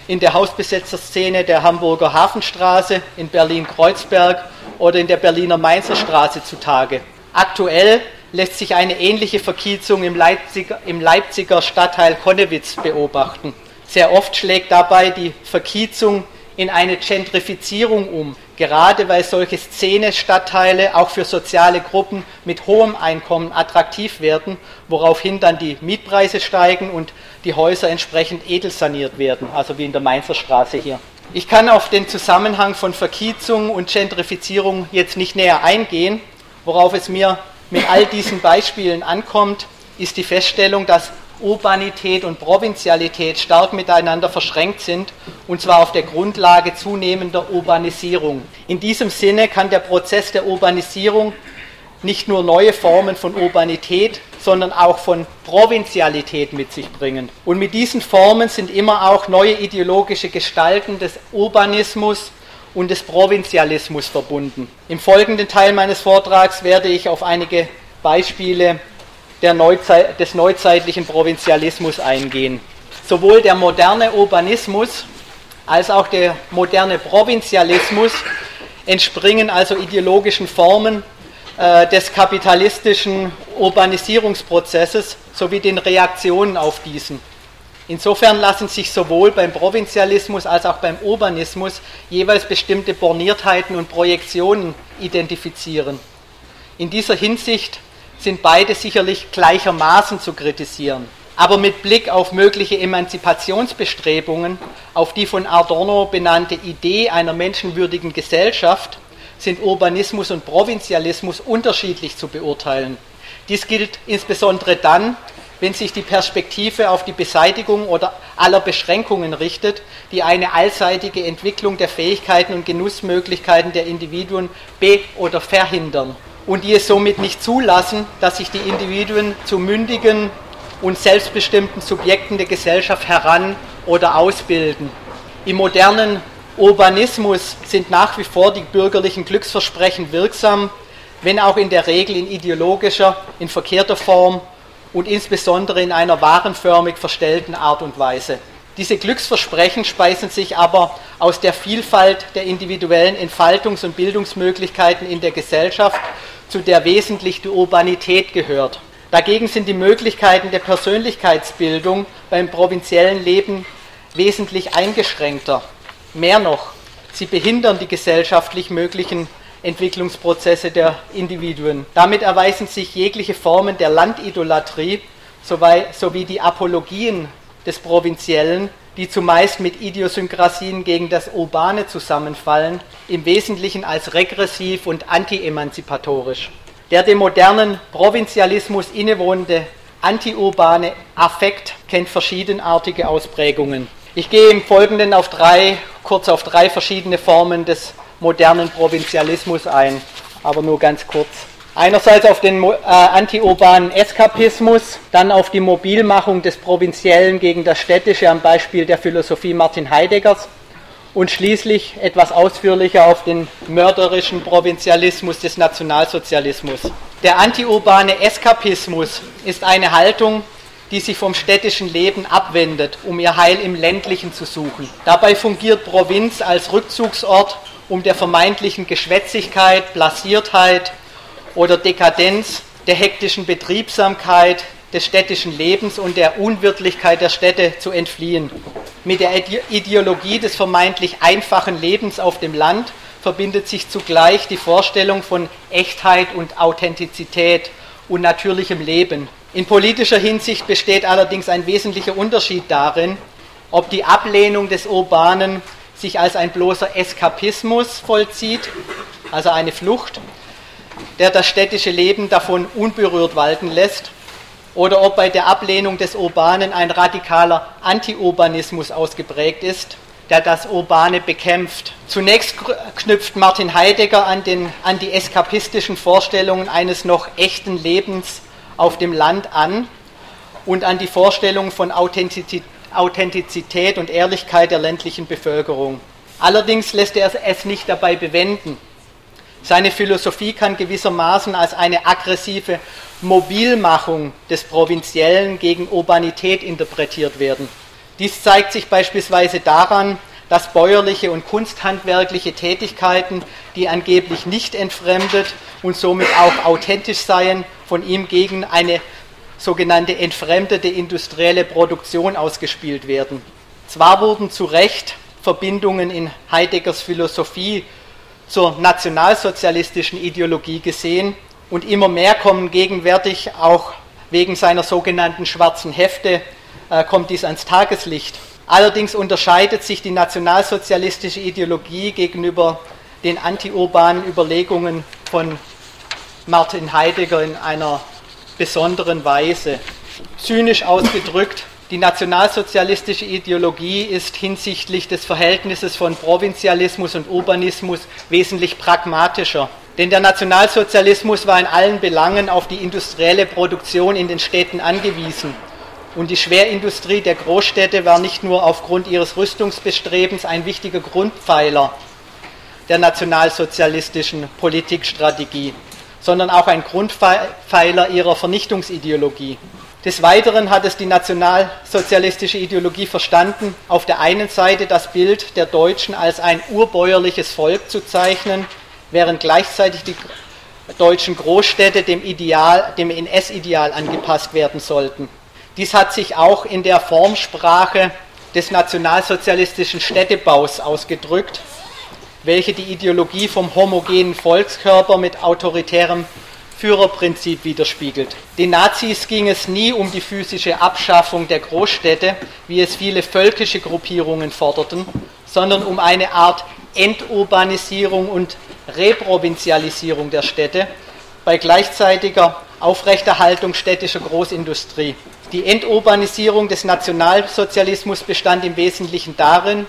in der Hausbesetzerszene der Hamburger Hafenstraße, in Berlin-Kreuzberg oder in der Berliner Mainzer Straße zutage. Aktuell lässt sich eine ähnliche Verkiezung im Leipziger, im Leipziger Stadtteil Konnewitz beobachten. Sehr oft schlägt dabei die Verkiezung in eine Gentrifizierung um, gerade weil solche Szene-Stadtteile auch für soziale Gruppen mit hohem Einkommen attraktiv werden, woraufhin dann die Mietpreise steigen und die Häuser entsprechend edelsaniert werden, also wie in der Mainzer Straße hier. Ich kann auf den Zusammenhang von Verkiezung und Gentrifizierung jetzt nicht näher eingehen. Worauf es mir mit all diesen Beispielen ankommt, ist die Feststellung, dass Urbanität und Provinzialität stark miteinander verschränkt sind, und zwar auf der Grundlage zunehmender Urbanisierung. In diesem Sinne kann der Prozess der Urbanisierung nicht nur neue Formen von Urbanität, sondern auch von Provinzialität mit sich bringen. Und mit diesen Formen sind immer auch neue ideologische Gestalten des Urbanismus und des Provinzialismus verbunden. Im folgenden Teil meines Vortrags werde ich auf einige Beispiele Neuzei des neuzeitlichen Provinzialismus eingehen. Sowohl der moderne Urbanismus als auch der moderne Provinzialismus entspringen also ideologischen Formen äh, des kapitalistischen Urbanisierungsprozesses sowie den Reaktionen auf diesen. Insofern lassen sich sowohl beim Provinzialismus als auch beim Urbanismus jeweils bestimmte Borniertheiten und Projektionen identifizieren. In dieser Hinsicht sind beide sicherlich gleichermaßen zu kritisieren. Aber mit Blick auf mögliche Emanzipationsbestrebungen, auf die von Adorno benannte Idee einer menschenwürdigen Gesellschaft, sind Urbanismus und Provinzialismus unterschiedlich zu beurteilen. Dies gilt insbesondere dann, wenn sich die Perspektive auf die Beseitigung oder aller Beschränkungen richtet, die eine allseitige Entwicklung der Fähigkeiten und Genussmöglichkeiten der Individuen be- oder verhindern und die es somit nicht zulassen, dass sich die Individuen zu mündigen und selbstbestimmten Subjekten der Gesellschaft heran oder ausbilden. Im modernen Urbanismus sind nach wie vor die bürgerlichen Glücksversprechen wirksam, wenn auch in der Regel in ideologischer, in verkehrter Form und insbesondere in einer warenförmig verstellten Art und Weise. Diese Glücksversprechen speisen sich aber aus der Vielfalt der individuellen Entfaltungs- und Bildungsmöglichkeiten in der Gesellschaft, zu der wesentlich die Urbanität gehört. Dagegen sind die Möglichkeiten der Persönlichkeitsbildung beim provinziellen Leben wesentlich eingeschränkter. Mehr noch, sie behindern die gesellschaftlich möglichen Entwicklungsprozesse der Individuen. Damit erweisen sich jegliche Formen der Landidolatrie sowie die Apologien des Provinziellen, die zumeist mit Idiosynkrasien gegen das Urbane zusammenfallen, im Wesentlichen als regressiv und anti-emanzipatorisch. Der dem modernen Provinzialismus innewohnende antiurbane Affekt kennt verschiedenartige Ausprägungen. Ich gehe im Folgenden auf drei, kurz auf drei verschiedene Formen des modernen Provinzialismus ein, aber nur ganz kurz. Einerseits auf den äh, antiurbanen Eskapismus, dann auf die Mobilmachung des Provinziellen gegen das Städtische am Beispiel der Philosophie Martin Heideggers und schließlich etwas ausführlicher auf den mörderischen Provinzialismus des Nationalsozialismus. Der antiurbane Eskapismus ist eine Haltung, die sich vom städtischen Leben abwendet, um ihr Heil im ländlichen zu suchen. Dabei fungiert Provinz als Rückzugsort um der vermeintlichen Geschwätzigkeit, Blasiertheit oder Dekadenz der hektischen Betriebsamkeit des städtischen Lebens und der Unwirtlichkeit der Städte zu entfliehen. Mit der Ideologie des vermeintlich einfachen Lebens auf dem Land verbindet sich zugleich die Vorstellung von Echtheit und Authentizität und natürlichem Leben. In politischer Hinsicht besteht allerdings ein wesentlicher Unterschied darin, ob die Ablehnung des Urbanen sich als ein bloßer Eskapismus vollzieht, also eine Flucht, der das städtische Leben davon unberührt walten lässt, oder ob bei der Ablehnung des Urbanen ein radikaler Anti-Urbanismus ausgeprägt ist, der das Urbane bekämpft. Zunächst knüpft Martin Heidegger an, den, an die eskapistischen Vorstellungen eines noch echten Lebens auf dem Land an und an die Vorstellung von Authentizität Authentizität und Ehrlichkeit der ländlichen Bevölkerung. Allerdings lässt er es nicht dabei bewenden. Seine Philosophie kann gewissermaßen als eine aggressive Mobilmachung des Provinziellen gegen Urbanität interpretiert werden. Dies zeigt sich beispielsweise daran, dass bäuerliche und kunsthandwerkliche Tätigkeiten, die angeblich nicht entfremdet und somit auch authentisch seien, von ihm gegen eine sogenannte entfremdete industrielle Produktion ausgespielt werden. Zwar wurden zu Recht Verbindungen in Heideggers Philosophie zur nationalsozialistischen Ideologie gesehen und immer mehr kommen gegenwärtig auch wegen seiner sogenannten schwarzen Hefte äh, kommt dies ans Tageslicht. Allerdings unterscheidet sich die nationalsozialistische Ideologie gegenüber den antiurbanen Überlegungen von Martin Heidegger in einer besonderen Weise. Zynisch ausgedrückt, die nationalsozialistische Ideologie ist hinsichtlich des Verhältnisses von Provinzialismus und Urbanismus wesentlich pragmatischer. Denn der Nationalsozialismus war in allen Belangen auf die industrielle Produktion in den Städten angewiesen. Und die Schwerindustrie der Großstädte war nicht nur aufgrund ihres Rüstungsbestrebens ein wichtiger Grundpfeiler der nationalsozialistischen Politikstrategie sondern auch ein Grundpfeiler ihrer Vernichtungsideologie. Des Weiteren hat es die nationalsozialistische Ideologie verstanden, auf der einen Seite das Bild der Deutschen als ein urbäuerliches Volk zu zeichnen, während gleichzeitig die deutschen Großstädte dem, Ideal, dem NS-Ideal angepasst werden sollten. Dies hat sich auch in der Formsprache des nationalsozialistischen Städtebaus ausgedrückt, welche die Ideologie vom homogenen Volkskörper mit autoritärem Führerprinzip widerspiegelt. Den Nazis ging es nie um die physische Abschaffung der Großstädte, wie es viele völkische Gruppierungen forderten, sondern um eine Art Enturbanisierung und Reprovinzialisierung der Städte bei gleichzeitiger Aufrechterhaltung städtischer Großindustrie. Die Enturbanisierung des Nationalsozialismus bestand im Wesentlichen darin,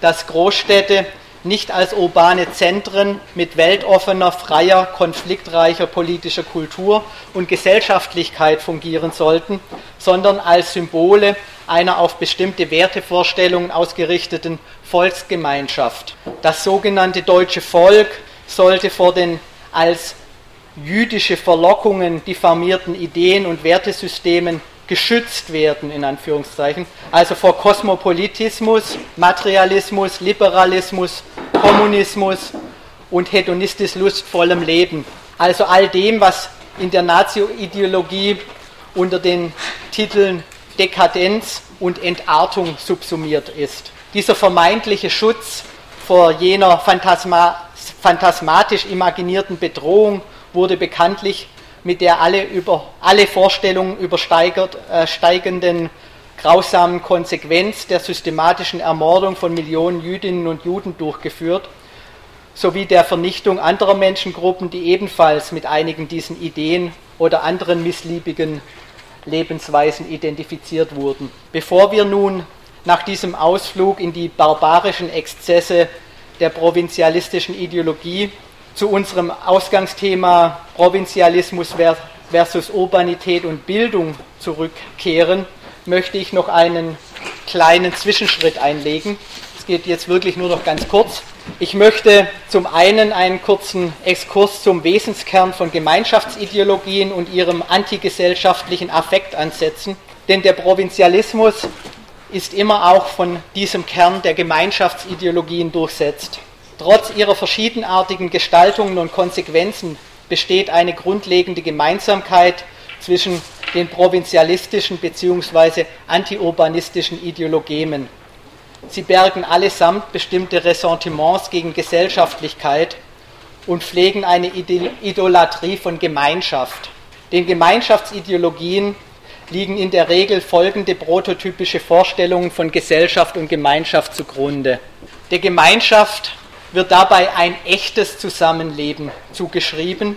dass Großstädte nicht als urbane Zentren mit weltoffener, freier, konfliktreicher politischer Kultur und Gesellschaftlichkeit fungieren sollten, sondern als Symbole einer auf bestimmte Wertevorstellungen ausgerichteten Volksgemeinschaft. Das sogenannte deutsche Volk sollte vor den als jüdische Verlockungen diffamierten Ideen und Wertesystemen geschützt werden, in Anführungszeichen, also vor Kosmopolitismus, Materialismus, Liberalismus, Kommunismus und hedonistisch lustvollem Leben. Also all dem, was in der Nazi-Ideologie unter den Titeln Dekadenz und Entartung subsumiert ist. Dieser vermeintliche Schutz vor jener phantasma phantasmatisch imaginierten Bedrohung wurde bekanntlich mit der alle, über, alle Vorstellungen übersteigenden äh, grausamen Konsequenz der systematischen Ermordung von Millionen Jüdinnen und Juden durchgeführt, sowie der Vernichtung anderer Menschengruppen, die ebenfalls mit einigen diesen Ideen oder anderen missliebigen Lebensweisen identifiziert wurden. Bevor wir nun nach diesem Ausflug in die barbarischen Exzesse der provinzialistischen Ideologie zu unserem Ausgangsthema Provinzialismus versus Urbanität und Bildung zurückkehren, möchte ich noch einen kleinen Zwischenschritt einlegen. Es geht jetzt wirklich nur noch ganz kurz. Ich möchte zum einen einen kurzen Exkurs zum Wesenskern von Gemeinschaftsideologien und ihrem antigesellschaftlichen Affekt ansetzen, denn der Provinzialismus ist immer auch von diesem Kern der Gemeinschaftsideologien durchsetzt. Trotz ihrer verschiedenartigen Gestaltungen und Konsequenzen besteht eine grundlegende Gemeinsamkeit zwischen den provinzialistischen bzw. antiurbanistischen Ideologien. Sie bergen allesamt bestimmte Ressentiments gegen Gesellschaftlichkeit und pflegen eine Idolatrie von Gemeinschaft. Den Gemeinschaftsideologien liegen in der Regel folgende prototypische Vorstellungen von Gesellschaft und Gemeinschaft zugrunde. Der Gemeinschaft wird dabei ein echtes Zusammenleben zugeschrieben,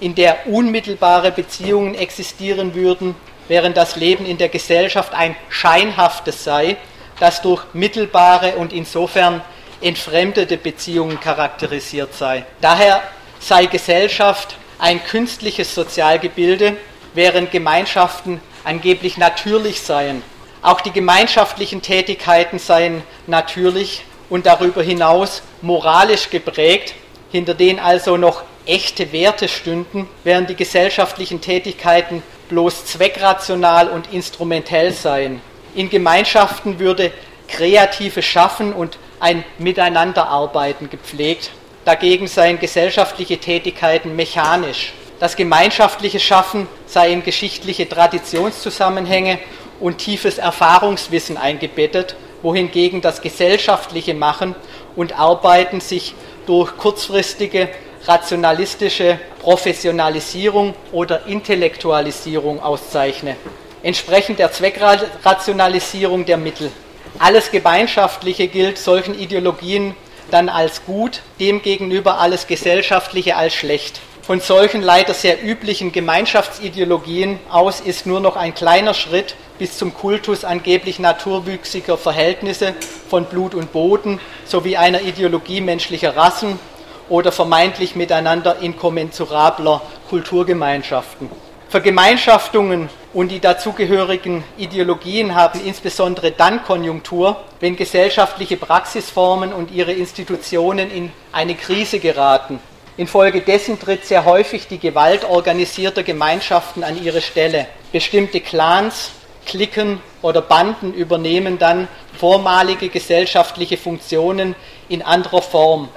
in der unmittelbare Beziehungen existieren würden, während das Leben in der Gesellschaft ein scheinhaftes sei, das durch mittelbare und insofern entfremdete Beziehungen charakterisiert sei. Daher sei Gesellschaft ein künstliches Sozialgebilde, während Gemeinschaften angeblich natürlich seien. Auch die gemeinschaftlichen Tätigkeiten seien natürlich und darüber hinaus moralisch geprägt, hinter denen also noch echte Werte stünden, während die gesellschaftlichen Tätigkeiten bloß zweckrational und instrumentell seien. In Gemeinschaften würde kreatives Schaffen und ein Miteinanderarbeiten gepflegt. Dagegen seien gesellschaftliche Tätigkeiten mechanisch. Das gemeinschaftliche Schaffen sei in geschichtliche Traditionszusammenhänge und tiefes Erfahrungswissen eingebettet wohingegen das gesellschaftliche Machen und Arbeiten sich durch kurzfristige rationalistische Professionalisierung oder Intellektualisierung auszeichne, entsprechend der Zweckrationalisierung der Mittel. Alles Gemeinschaftliche gilt solchen Ideologien dann als gut, demgegenüber alles Gesellschaftliche als schlecht. Von solchen leider sehr üblichen Gemeinschaftsideologien aus ist nur noch ein kleiner Schritt bis zum Kultus angeblich naturwüchsiger Verhältnisse von Blut und Boden sowie einer Ideologie menschlicher Rassen oder vermeintlich miteinander inkommensurabler Kulturgemeinschaften. Vergemeinschaftungen und die dazugehörigen Ideologien haben insbesondere dann Konjunktur, wenn gesellschaftliche Praxisformen und ihre Institutionen in eine Krise geraten Infolgedessen tritt sehr häufig die Gewalt organisierter Gemeinschaften an ihre Stelle. Bestimmte Clans, Klicken oder Banden übernehmen dann vormalige gesellschaftliche Funktionen in anderer Form,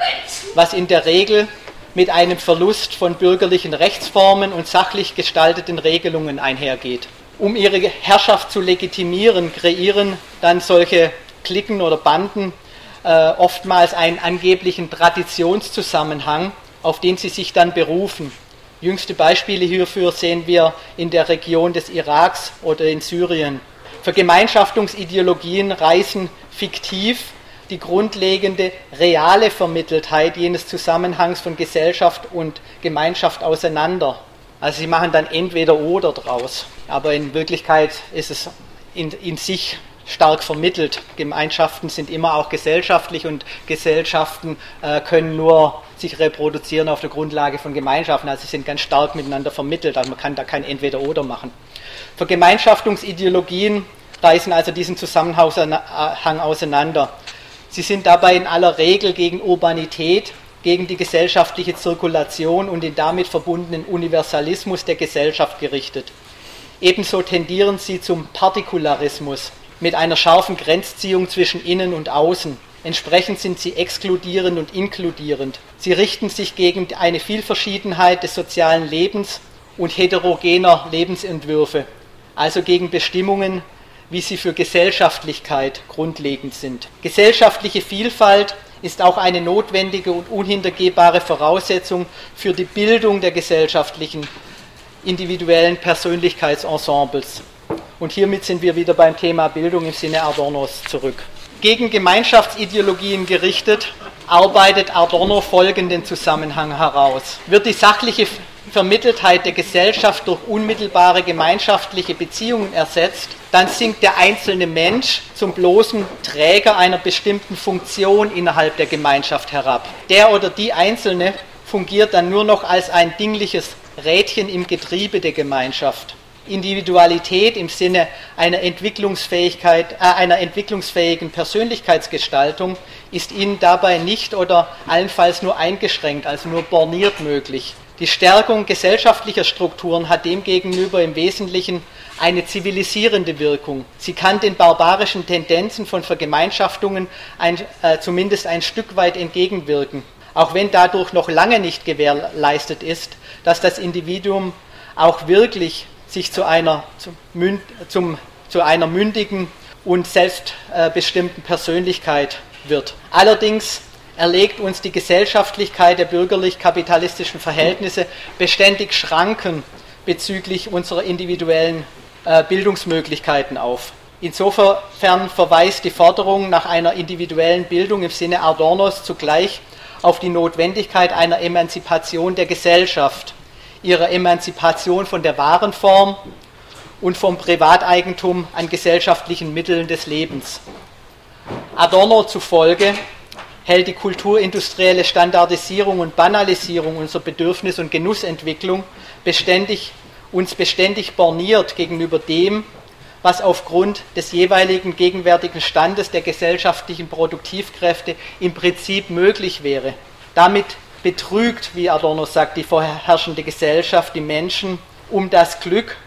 was in der Regel mit einem Verlust von bürgerlichen Rechtsformen und sachlich gestalteten Regelungen einhergeht. Um ihre Herrschaft zu legitimieren, kreieren dann solche Klicken oder Banden äh, oftmals einen angeblichen Traditionszusammenhang, auf den sie sich dann berufen. Jüngste Beispiele hierfür sehen wir in der Region des Iraks oder in Syrien. Vergemeinschaftungsideologien reißen fiktiv die grundlegende reale Vermitteltheit jenes Zusammenhangs von Gesellschaft und Gemeinschaft auseinander. Also sie machen dann entweder oder draus. Aber in Wirklichkeit ist es in, in sich stark vermittelt. Gemeinschaften sind immer auch gesellschaftlich und Gesellschaften äh, können nur sich reproduzieren auf der Grundlage von Gemeinschaften. Also sie sind ganz stark miteinander vermittelt. Also man kann da kein Entweder-Oder machen. Vergemeinschaftungsideologien reißen also diesen Zusammenhang auseinander. Sie sind dabei in aller Regel gegen Urbanität, gegen die gesellschaftliche Zirkulation und den damit verbundenen Universalismus der Gesellschaft gerichtet. Ebenso tendieren sie zum Partikularismus mit einer scharfen Grenzziehung zwischen innen und außen. Entsprechend sind sie exkludierend und inkludierend. Sie richten sich gegen eine Vielverschiedenheit des sozialen Lebens und heterogener Lebensentwürfe, also gegen Bestimmungen, wie sie für Gesellschaftlichkeit grundlegend sind. Gesellschaftliche Vielfalt ist auch eine notwendige und unhintergehbare Voraussetzung für die Bildung der gesellschaftlichen individuellen Persönlichkeitsensembles. Und hiermit sind wir wieder beim Thema Bildung im Sinne Adornos zurück. Gegen Gemeinschaftsideologien gerichtet arbeitet Adorno folgenden Zusammenhang heraus. Wird die sachliche Vermitteltheit der Gesellschaft durch unmittelbare gemeinschaftliche Beziehungen ersetzt, dann sinkt der einzelne Mensch zum bloßen Träger einer bestimmten Funktion innerhalb der Gemeinschaft herab. Der oder die Einzelne fungiert dann nur noch als ein dingliches Rädchen im Getriebe der Gemeinschaft. Individualität im Sinne einer, Entwicklungsfähigkeit, äh, einer entwicklungsfähigen Persönlichkeitsgestaltung ist ihnen dabei nicht oder allenfalls nur eingeschränkt, also nur borniert möglich. Die Stärkung gesellschaftlicher Strukturen hat demgegenüber im Wesentlichen eine zivilisierende Wirkung. Sie kann den barbarischen Tendenzen von Vergemeinschaftungen ein, äh, zumindest ein Stück weit entgegenwirken, auch wenn dadurch noch lange nicht gewährleistet ist, dass das Individuum auch wirklich sich zu einer, zum, zum, zu einer mündigen und selbstbestimmten Persönlichkeit wird. Allerdings erlegt uns die Gesellschaftlichkeit der bürgerlich-kapitalistischen Verhältnisse beständig Schranken bezüglich unserer individuellen äh, Bildungsmöglichkeiten auf. Insofern verweist die Forderung nach einer individuellen Bildung im Sinne Adornos zugleich auf die Notwendigkeit einer Emanzipation der Gesellschaft, ihrer Emanzipation von der wahren Form und vom Privateigentum an gesellschaftlichen Mitteln des Lebens. Adorno zufolge hält die kulturindustrielle Standardisierung und Banalisierung unserer Bedürfnis- und Genussentwicklung beständig, uns beständig borniert gegenüber dem, was aufgrund des jeweiligen gegenwärtigen Standes der gesellschaftlichen Produktivkräfte im Prinzip möglich wäre. Damit betrügt, wie Adorno sagt, die vorherrschende Gesellschaft die Menschen um das Glück,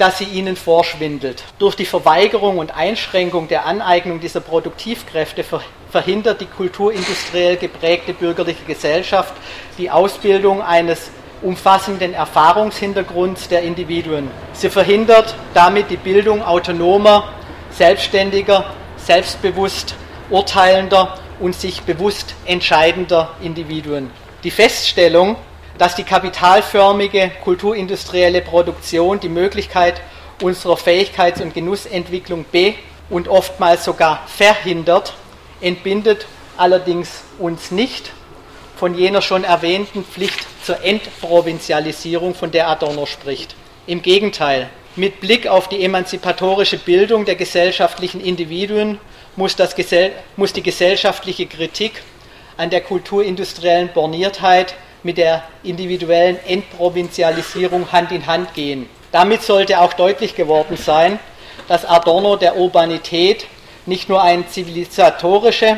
das sie ihnen vorschwindelt. Durch die Verweigerung und Einschränkung der Aneignung dieser Produktivkräfte verhindert die kulturindustriell geprägte bürgerliche Gesellschaft die Ausbildung eines umfassenden Erfahrungshintergrunds der Individuen. Sie verhindert damit die Bildung autonomer, selbstständiger, selbstbewusst urteilender und sich bewusst entscheidender Individuen. Die Feststellung, dass die kapitalförmige kulturindustrielle Produktion die Möglichkeit unserer Fähigkeits- und Genussentwicklung be- und oftmals sogar verhindert, entbindet allerdings uns nicht von jener schon erwähnten Pflicht zur Entprovinzialisierung, von der Adorno spricht. Im Gegenteil, mit Blick auf die emanzipatorische Bildung der gesellschaftlichen Individuen muss, Gesell muss die gesellschaftliche Kritik an der kulturindustriellen Borniertheit mit der individuellen Entprovinzialisierung Hand in Hand gehen. Damit sollte auch deutlich geworden sein, dass Adorno der Urbanität nicht nur eine zivilisatorische,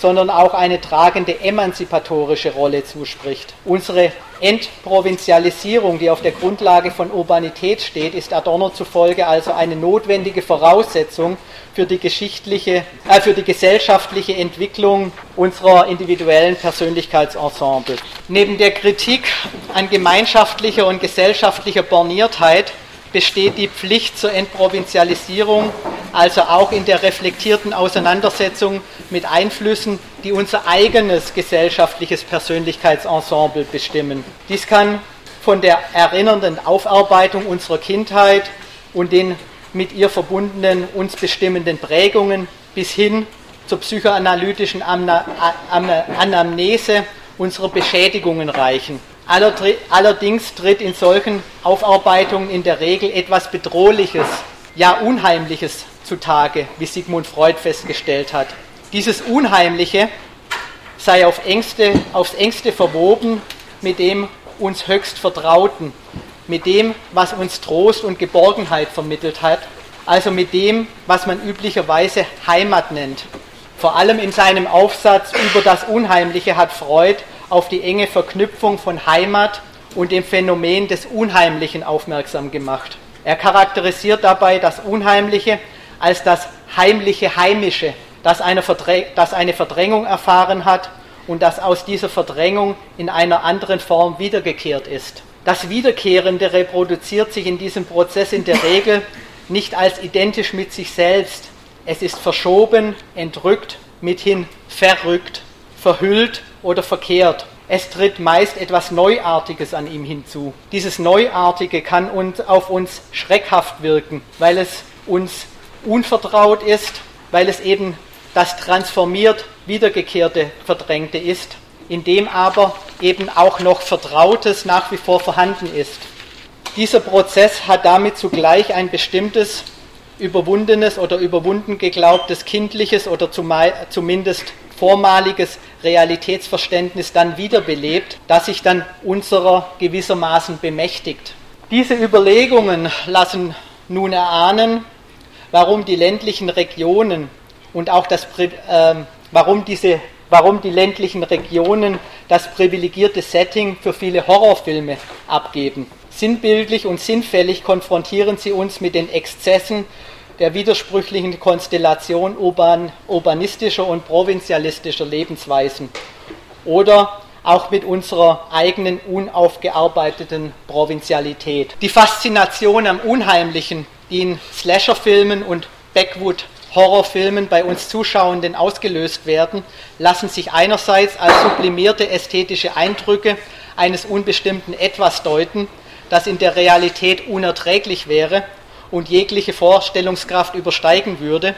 sondern auch eine tragende emanzipatorische Rolle zuspricht. Unsere Entprovinzialisierung, die auf der Grundlage von Urbanität steht, ist Adorno zufolge also eine notwendige Voraussetzung für die geschichtliche, äh, für die gesellschaftliche Entwicklung unserer individuellen Persönlichkeitsensemble. Neben der Kritik an gemeinschaftlicher und gesellschaftlicher Borniertheit besteht die Pflicht zur Entprovinzialisierung, also auch in der reflektierten Auseinandersetzung mit Einflüssen, die unser eigenes gesellschaftliches Persönlichkeitsensemble bestimmen. Dies kann von der erinnernden Aufarbeitung unserer Kindheit und den mit ihr verbundenen, uns bestimmenden Prägungen bis hin zur psychoanalytischen Anamnese unserer Beschädigungen reichen. Allerdings tritt in solchen Aufarbeitungen in der Regel etwas Bedrohliches, ja Unheimliches zutage, wie Sigmund Freud festgestellt hat. Dieses Unheimliche sei auf engste, aufs engste verwoben mit dem uns höchst Vertrauten, mit dem, was uns Trost und Geborgenheit vermittelt hat, also mit dem, was man üblicherweise Heimat nennt. Vor allem in seinem Aufsatz über das Unheimliche hat Freud auf die enge Verknüpfung von Heimat und dem Phänomen des Unheimlichen aufmerksam gemacht. Er charakterisiert dabei das Unheimliche als das heimliche Heimische, das eine, das eine Verdrängung erfahren hat und das aus dieser Verdrängung in einer anderen Form wiedergekehrt ist. Das Wiederkehrende reproduziert sich in diesem Prozess in der Regel nicht als identisch mit sich selbst. Es ist verschoben, entrückt, mithin verrückt, verhüllt oder verkehrt. Es tritt meist etwas Neuartiges an ihm hinzu. Dieses Neuartige kann uns, auf uns schreckhaft wirken, weil es uns unvertraut ist, weil es eben das transformiert Wiedergekehrte Verdrängte ist, in dem aber eben auch noch Vertrautes nach wie vor vorhanden ist. Dieser Prozess hat damit zugleich ein bestimmtes überwundenes oder überwunden geglaubtes kindliches oder zumindest vormaliges Realitätsverständnis dann wiederbelebt, das sich dann unserer gewissermaßen bemächtigt. Diese Überlegungen lassen nun erahnen, warum die ländlichen Regionen und auch das, äh, warum, diese, warum die ländlichen Regionen das privilegierte Setting für viele Horrorfilme abgeben. Sinnbildlich und sinnfällig konfrontieren sie uns mit den Exzessen der widersprüchlichen Konstellation urban, urbanistischer und provinzialistischer Lebensweisen oder auch mit unserer eigenen unaufgearbeiteten Provinzialität. Die Faszination am Unheimlichen, die in Slasherfilmen und Backwood-Horrorfilmen bei uns Zuschauenden ausgelöst werden, lassen sich einerseits als sublimierte ästhetische Eindrücke eines unbestimmten Etwas deuten, das in der Realität unerträglich wäre und jegliche Vorstellungskraft übersteigen würde,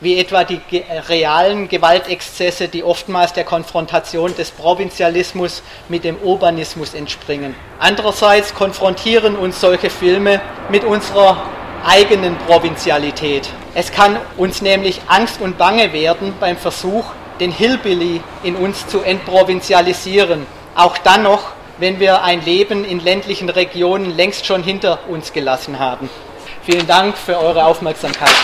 wie etwa die realen Gewaltexzesse, die oftmals der Konfrontation des Provinzialismus mit dem Urbanismus entspringen. Andererseits konfrontieren uns solche Filme mit unserer eigenen Provinzialität. Es kann uns nämlich Angst und Bange werden beim Versuch, den Hillbilly in uns zu entprovinzialisieren, auch dann noch, wenn wir ein Leben in ländlichen Regionen längst schon hinter uns gelassen haben. Vielen Dank für eure Aufmerksamkeit.